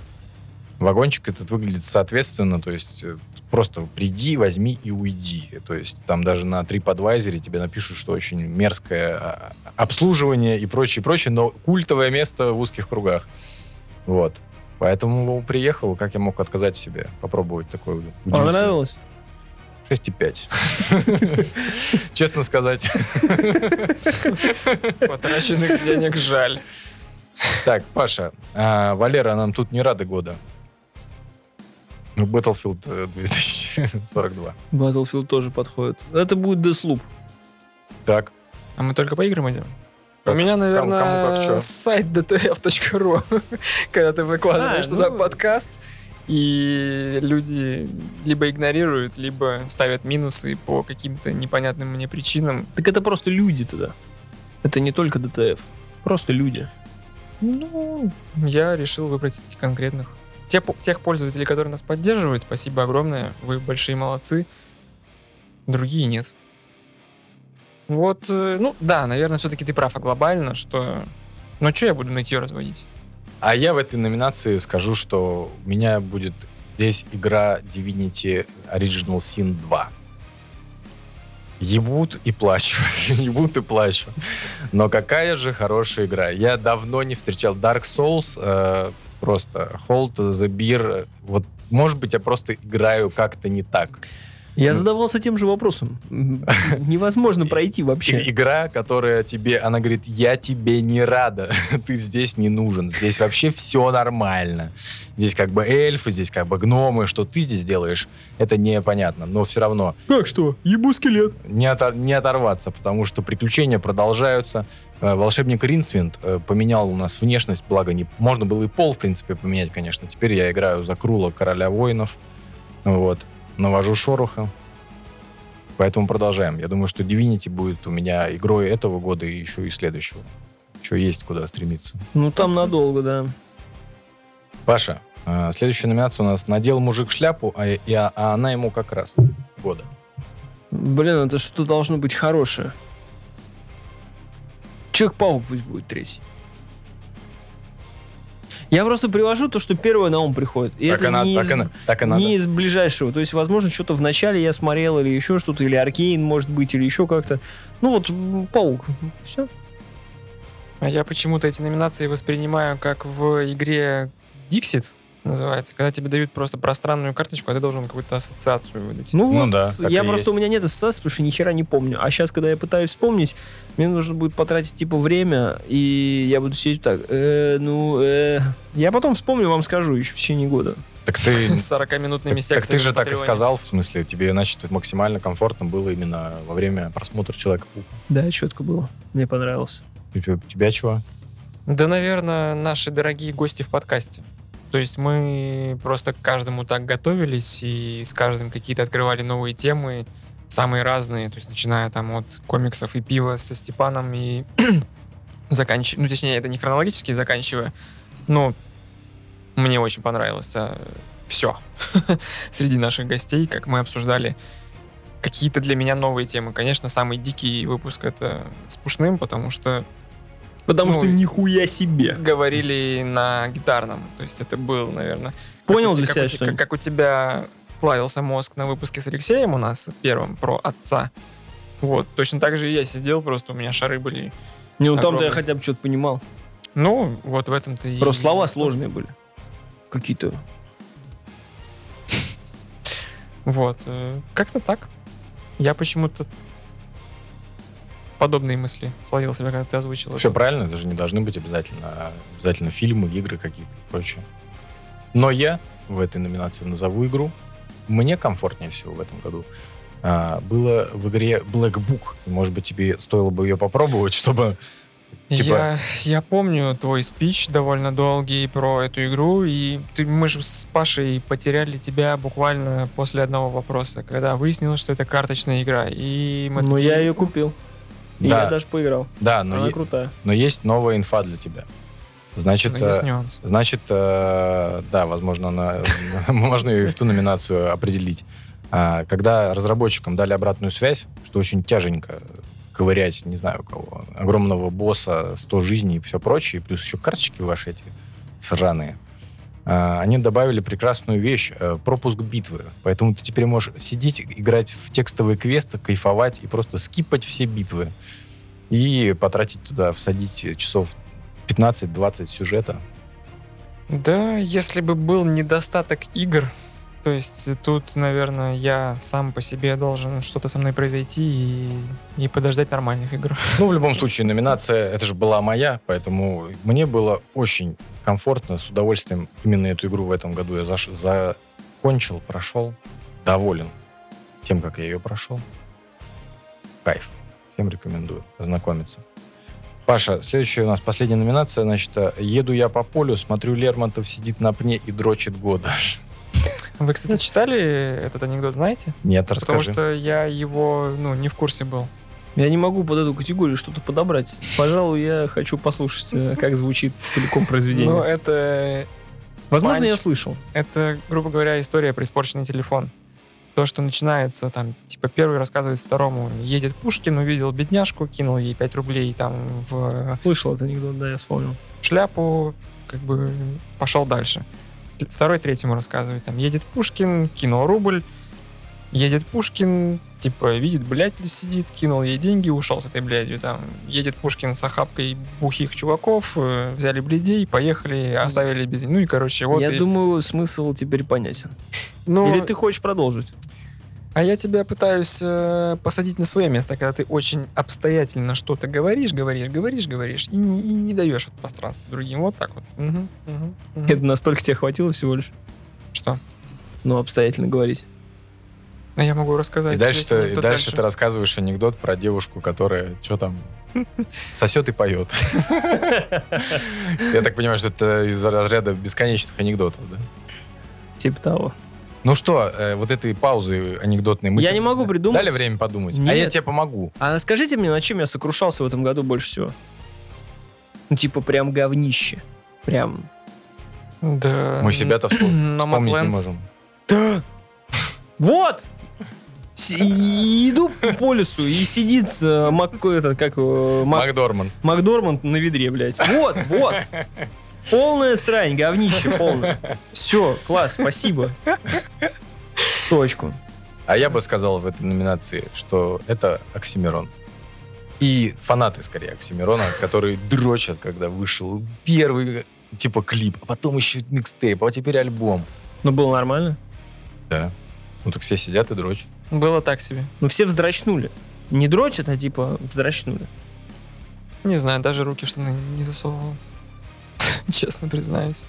Вагончик этот выглядит соответственно, то есть э, просто приди, возьми и уйди. То есть там даже на TripAdvisor тебе напишут, что очень мерзкое а, обслуживание и прочее, прочее, но культовое место в узких кругах. Вот. Поэтому приехал, как я мог отказать себе попробовать такое удивительное.
Понравилось?
6,5. Честно сказать.
Потраченных денег жаль.
Так, Паша, а, Валера нам тут не рады года. Ну, Battlefield э, 2042.
Battlefield тоже подходит. Это будет Deathloop.
Так,
А мы только по играм идем?
Как-
У меня,
кому-
наверное,
кому как чё.
сайт dtf.ru, когда ты выкладываешь
А,
туда
ну.
подкаст, и люди либо игнорируют, либо ставят минусы по каким-то непонятным мне причинам.
Так это просто люди тогда. Это не только ДТФ. Просто люди.
Ну, я решил выбрать все-таки конкретных. Те, тех пользователей, которые нас поддерживают, спасибо огромное, вы большие молодцы. Другие нет. Вот, э, ну да, наверное, все-таки ты прав, а глобально, что... Ну, что я буду нытье разводить?
а я в этой номинации скажу, что у меня будет здесь игра Divinity Original Sin 2. Ебут и плачу. Ебут и плачу. Но какая же хорошая игра. Я давно не встречал Dark Souls. э, просто Hold Beer. Вот, может быть, я просто играю как-то не так.
Я задавался тем же вопросом. Невозможно пройти вообще.
Игра, которая тебе, она говорит, я тебе не рада, ты здесь не нужен, здесь вообще все нормально. Здесь как бы эльфы, здесь как бы гномы, что ты здесь делаешь, это непонятно, но все равно
Как что? Ебу скелет.
не, отор- не оторваться, потому что приключения продолжаются. Э, Волшебник Ринсвинд э, поменял у нас внешность, благо не, можно было и пол, в принципе, поменять, конечно. Теперь я играю за Крула, короля воинов, вот, навожу шороха. Поэтому продолжаем. Я думаю, что Divinity будет у меня игрой этого года и еще и следующего. Еще есть куда стремиться.
Ну, там надолго, да.
Паша, э, следующая номинация у нас «Надел мужик шляпу, а, и- а- а она ему как раз года».
Блин, это что-то должно быть хорошее. Человек-паук пусть будет третий. Я просто привожу то, что первое на ум приходит. И
так,
это
она,
не,
так,
из,
она, так надо.
не из ближайшего. То есть, возможно, что-то в начале я смотрел, или еще что-то, или Аркейн, может быть, или еще как-то. Ну вот, паук. Все.
А я почему-то эти номинации воспринимаю как в игре Dixit называется, когда тебе дают просто пространную карточку, а ты должен какую-то ассоциацию выдать.
Ну,
Ну
вот,
да,
я просто
есть.
у меня нет ассоциации, потому что ни хера не помню. А сейчас, когда я пытаюсь вспомнить, мне нужно будет потратить типа время, и я буду сидеть так. «Э, ну, э». я потом вспомню, вам скажу еще в течение года.
Так ты,
С 40-минутными
так,
секциями.
так ты же так и сказал, в смысле, тебе, значит, максимально комфортно было именно во время просмотра Человека-паука.
Да, четко было. Мне понравилось.
У тебя, у тебя чего?
Да, наверное, наши дорогие гости в подкасте. То есть мы просто к каждому так готовились и с каждым какие-то открывали новые темы, самые разные, то есть начиная там от комиксов и пива со Степаном и заканчивая, ну точнее это не хронологически заканчивая, но мне очень понравилось все среди наших гостей, как мы обсуждали какие-то для меня новые темы. Конечно, самый дикий выпуск это с Пушным, потому что
Потому
Ну,
что нихуя себе.
говорили на гитарном. То есть это был, наверное...
Понял
как
для
те-
себя
как, как, у тебя плавился мозг на выпуске с Алексеем у нас первым про отца. Вот, точно так же и я сидел, просто у меня шары были.
Не, ну там-то я хотя бы что-то понимал.
Ну, вот в этом-то и...
Просто слова сложные были. Какие-то.
Вот, э, как-то так. Я почему-то подобные мысли словил себя, когда ты озвучил.
Все
это.
правильно, это же не должны быть обязательно, обязательно фильмы, игры какие-то и прочее. Но я в этой номинации назову игру. Мне комфортнее всего в этом году а, было в игре Black Book. Может быть, тебе стоило бы ее попробовать, чтобы... Типа-
Я, я помню твой спич довольно долгий про эту игру, и ты, мы же с Пашей потеряли тебя буквально после одного вопроса, когда выяснилось, что это карточная игра. И мы
Ну,
такие,
я ее купил. И
Да.
я даже поиграл.
Да, но,
Она
е-
крутая.
но есть новая инфа для тебя. Значит,
есть
э,
нюанс.
Значит, э, да, возможно, она, можно ее и в ту номинацию определить. А, Когда разработчикам дали обратную связь, что очень тяженько ковырять, не знаю у кого, огромного босса, 100 жизней и все прочее, плюс еще карточки ваши эти сраные, они добавили прекрасную вещь э, пропуск битвы. Поэтому ты теперь можешь сидеть, играть в текстовые квесты, кайфовать и просто скипать все битвы. И потратить туда, всадить часов 15-20 сюжета.
Да, если бы был недостаток игр, то есть тут, наверное, я сам по себе должен что-то со мной произойти и, и подождать нормальных игр.
Ну, в любом случае, номинация, это же была моя, поэтому мне было очень комфортно, с удовольствием именно эту игру в этом году я заш- закончил, прошел, доволен тем, как я ее прошел. Кайф. Всем рекомендую ознакомиться. Паша, следующая у нас последняя номинация, значит, э, еду я по полю, смотрю, Лермонтов сидит на пне и дрочит года.
Вы, кстати, читали этот анекдот, знаете?
Нет,
Потому
расскажи.
что я его, ну, не в курсе был.
Я не могу под эту категорию что-то подобрать. Пожалуй, я хочу послушать, э, как звучит целиком произведение.
Ну, это,
Возможно,
панч.
я слышал.
это, грубо говоря, история про испорченный телефон. То, что начинается, там, типа, первый рассказывает второму, едет Пушкин, увидел бедняжку, кинул ей 5 рублей там в
Слышал этот анекдот, да, я вспомнил.
шляпу, как бы пошел дальше. Второй третьему рассказывает, там, едет Пушкин, кинул рубль, едет Пушкин, типа, видит, блядь, сидит, кинул ей деньги, ушел с этой блядью, там, едет Пушкин с охапкой бухих чуваков, э, взяли бледей, поехали, оставили без... Ну и, короче, вот...
я
и-
думаю, смысл теперь понятен.
ну,
Или ты хочешь продолжить?
А я тебя пытаюсь э, посадить на свое место, когда ты очень обстоятельно что-то говоришь, говоришь, говоришь, говоришь, и, не- и не даешь это пространство другим. Вот так вот. Мгм, мгм, мгм.
Это настолько тебе хватило всего лишь?
Что?
Ну, обстоятельно говорить.
Ну, я могу рассказать.
И дальше, ты, и
анекдот
дальше ты рассказываешь анекдот про девушку, которая что там сосет и поет. Я так понимаю, что это из разряда бесконечных анекдотов, да?
Типа того.
Ну что, э, вот этой паузы анекдотной мы
Я не могу придумать.
Дали время подумать. А
Нет.
я тебе помогу.
А скажите мне, над чем я сокрушался в этом году больше всего? Ну, типа, прям говнище. Прям.
Да.
Мы себя-то вспом-
На
вспомнить не можем.
Вот! С- и иду по лесу, и сидит э, Мак, этот, как, его, Мак-
Макдорман.
Макдорманд на ведре, блядь. Вот, вот. Полная срань, говнище полное. Все, класс, спасибо. Точку.
А я бы сказал в этой номинации, что это Оксимирон. И фанаты, скорее, Оксимирона, которые дрочат, когда вышел первый, типа, клип, а потом еще микстейп, а теперь альбом.
Ну, было нормально.
Да. Ну так все сидят и дрочат.
Было так себе.
Ну, все вздрачнули. Не дрочат, а типа вздрачнули.
Не знаю, даже руки в штаны не засовывал. Честно признаюсь.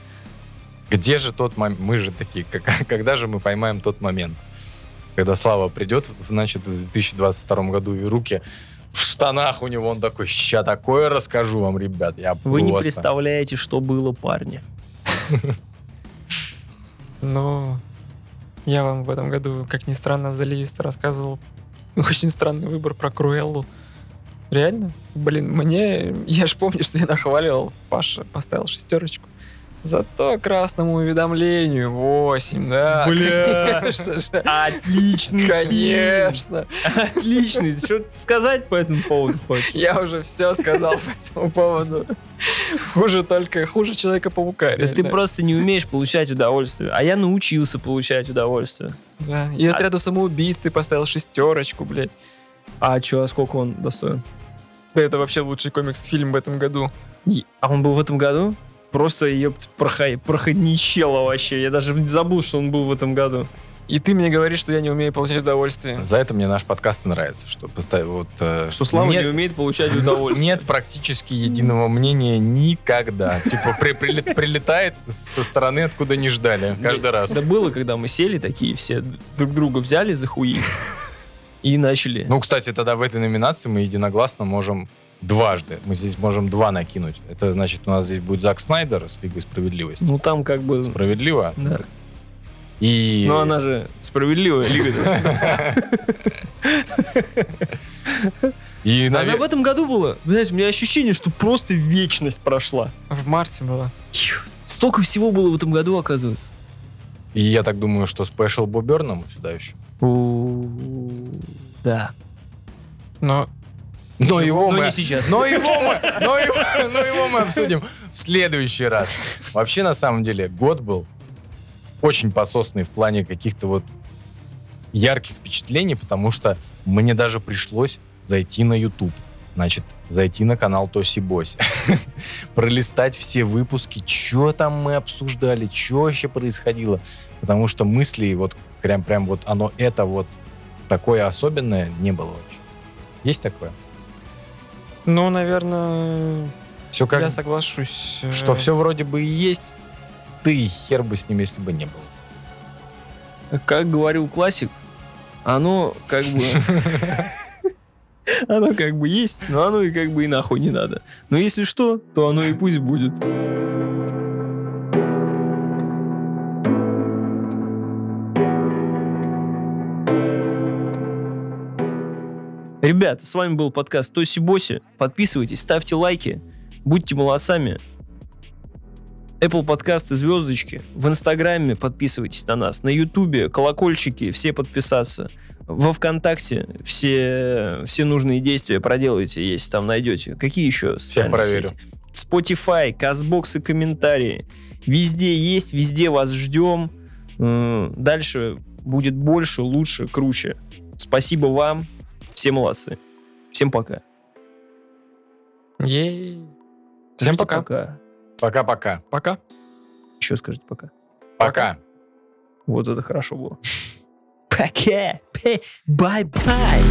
Где же тот момент? Мы же такие, как- когда же мы поймаем тот момент? Когда Слава придет, значит, в 2022 году, и руки в штанах у него, он такой, ща такое расскажу вам, ребят, я
Вы не
просто».
представляете, что было, парни.
Но я вам в этом году, как ни странно, заливисто рассказывал очень странный выбор про Круэллу. Реально? Блин, мне... Я ж помню, что я нахваливал. Паша поставил шестерочку. Зато красному уведомлению 8, да.
Бля.
Конечно же.
Отличный
Конечно.
Отличный. Что сказать по этому поводу хочешь?
Я уже все сказал по этому поводу. Хуже только, хуже Человека-паука.
Да. Ты просто не умеешь получать удовольствие. А я научился получать удовольствие.
Да. И отряду самоубийц ты поставил шестерочку, блядь.
А чё, а сколько он достоин?
Да это вообще лучший комикс-фильм в этом году.
Е- А он был в этом году? Просто, ёпт, прохай- проходничело вообще. Я даже забыл, что он был в этом году.
И ты мне говоришь, что я не умею получать удовольствие.
За это мне наш подкаст и нравится, что поставил вот... э,
Что Слава
нет,
не умеет получать удовольствие.
Нет практически единого мнения никогда. Типа при- прилет- прилетает со стороны, откуда не ждали. Каждый раз.
Это было, когда мы сели такие все, друг друга взяли за хуи и начали.
Ну, кстати, тогда в этой номинации мы единогласно можем дважды. Мы здесь можем два накинуть. Это значит, у нас здесь будет Зак Снайдер с Лигой Справедливости.
Ну там как бы...
Справедливо.
Да.
И...
Но она же справедливая лига.
И,
Она
наве-
в этом году была. Знаете, у меня ощущение, что просто вечность прошла.
В марте было.
Столько всего было в этом году, оказывается.
и я так думаю, что спешл Боберном сюда еще.
Да.
Но
Но его
Но
мы...
не сейчас.
Но его мы, но его, но его мы обсудим в следующий раз. Вообще, на самом деле, год был очень пососный в плане каких-то вот ярких впечатлений, потому что мне даже пришлось зайти на YouTube. Значит, зайти на канал Тоси Бось, пролистать все выпуски, что там мы обсуждали, что вообще происходило. Потому что мысли, вот прям, прям вот оно это вот такое особенное не было вообще. Есть такое?
Ну, наверное,
Все как,
я соглашусь. э,
что все вроде бы и есть, ты и хер бы с ним, если бы не было.
Как говорил классик, оно как бы... Оно как бы есть, но оно и как бы и нахуй не надо. Но если что, то оно и пусть будет. Ребята, с вами был подкаст Тоси Боси. Подписывайтесь, ставьте лайки, будьте молодцами. Apple подкасты, звездочки. В Инстаграме подписывайтесь на нас. На Ютубе колокольчики, все подписаться. Во Вконтакте все, все нужные действия проделайте, если там найдете. Какие еще? социальные
проверю.
сети? Spotify, Казбокс и комментарии. Везде есть, везде вас ждем. Дальше будет больше, лучше, круче. Спасибо вам. Все молодцы. Всем пока.
Ей. Всем
скажите
пока.
Пока-пока.
Пока.
Еще скажите пока.
Пока.
Вот это хорошо было. Пока. Бай-бай.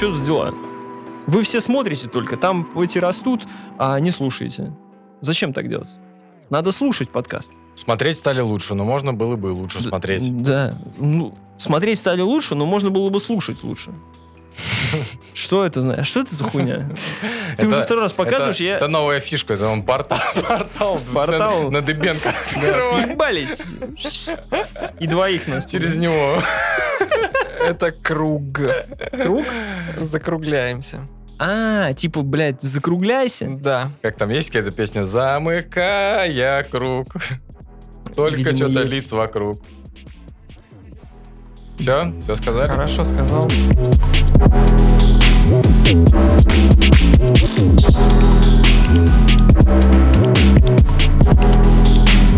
Что за дела? Вы все смотрите только, там эти растут, а не слушаете. Зачем так делать? Надо слушать подкаст.
Смотреть стали лучше, но можно было бы лучше смотреть.
Да. Ну, смотреть стали лучше, но можно было бы слушать лучше. Что это знаешь? Что это за хуйня? Ты уже второй раз показываешь, я...
Это новая фишка, это он портал, портал,
Портал.
На, Дыбенко.
Да, съебались. И двоих нас.
Через него.
Это круг.
Круг?
Закругляемся.
А, типа, блядь, закругляйся?
Да.
Как там есть какая-то песня? Замыкая круг. Только что-то лиц вокруг. Все? Все сказали?
Хорошо сказал. Thank you.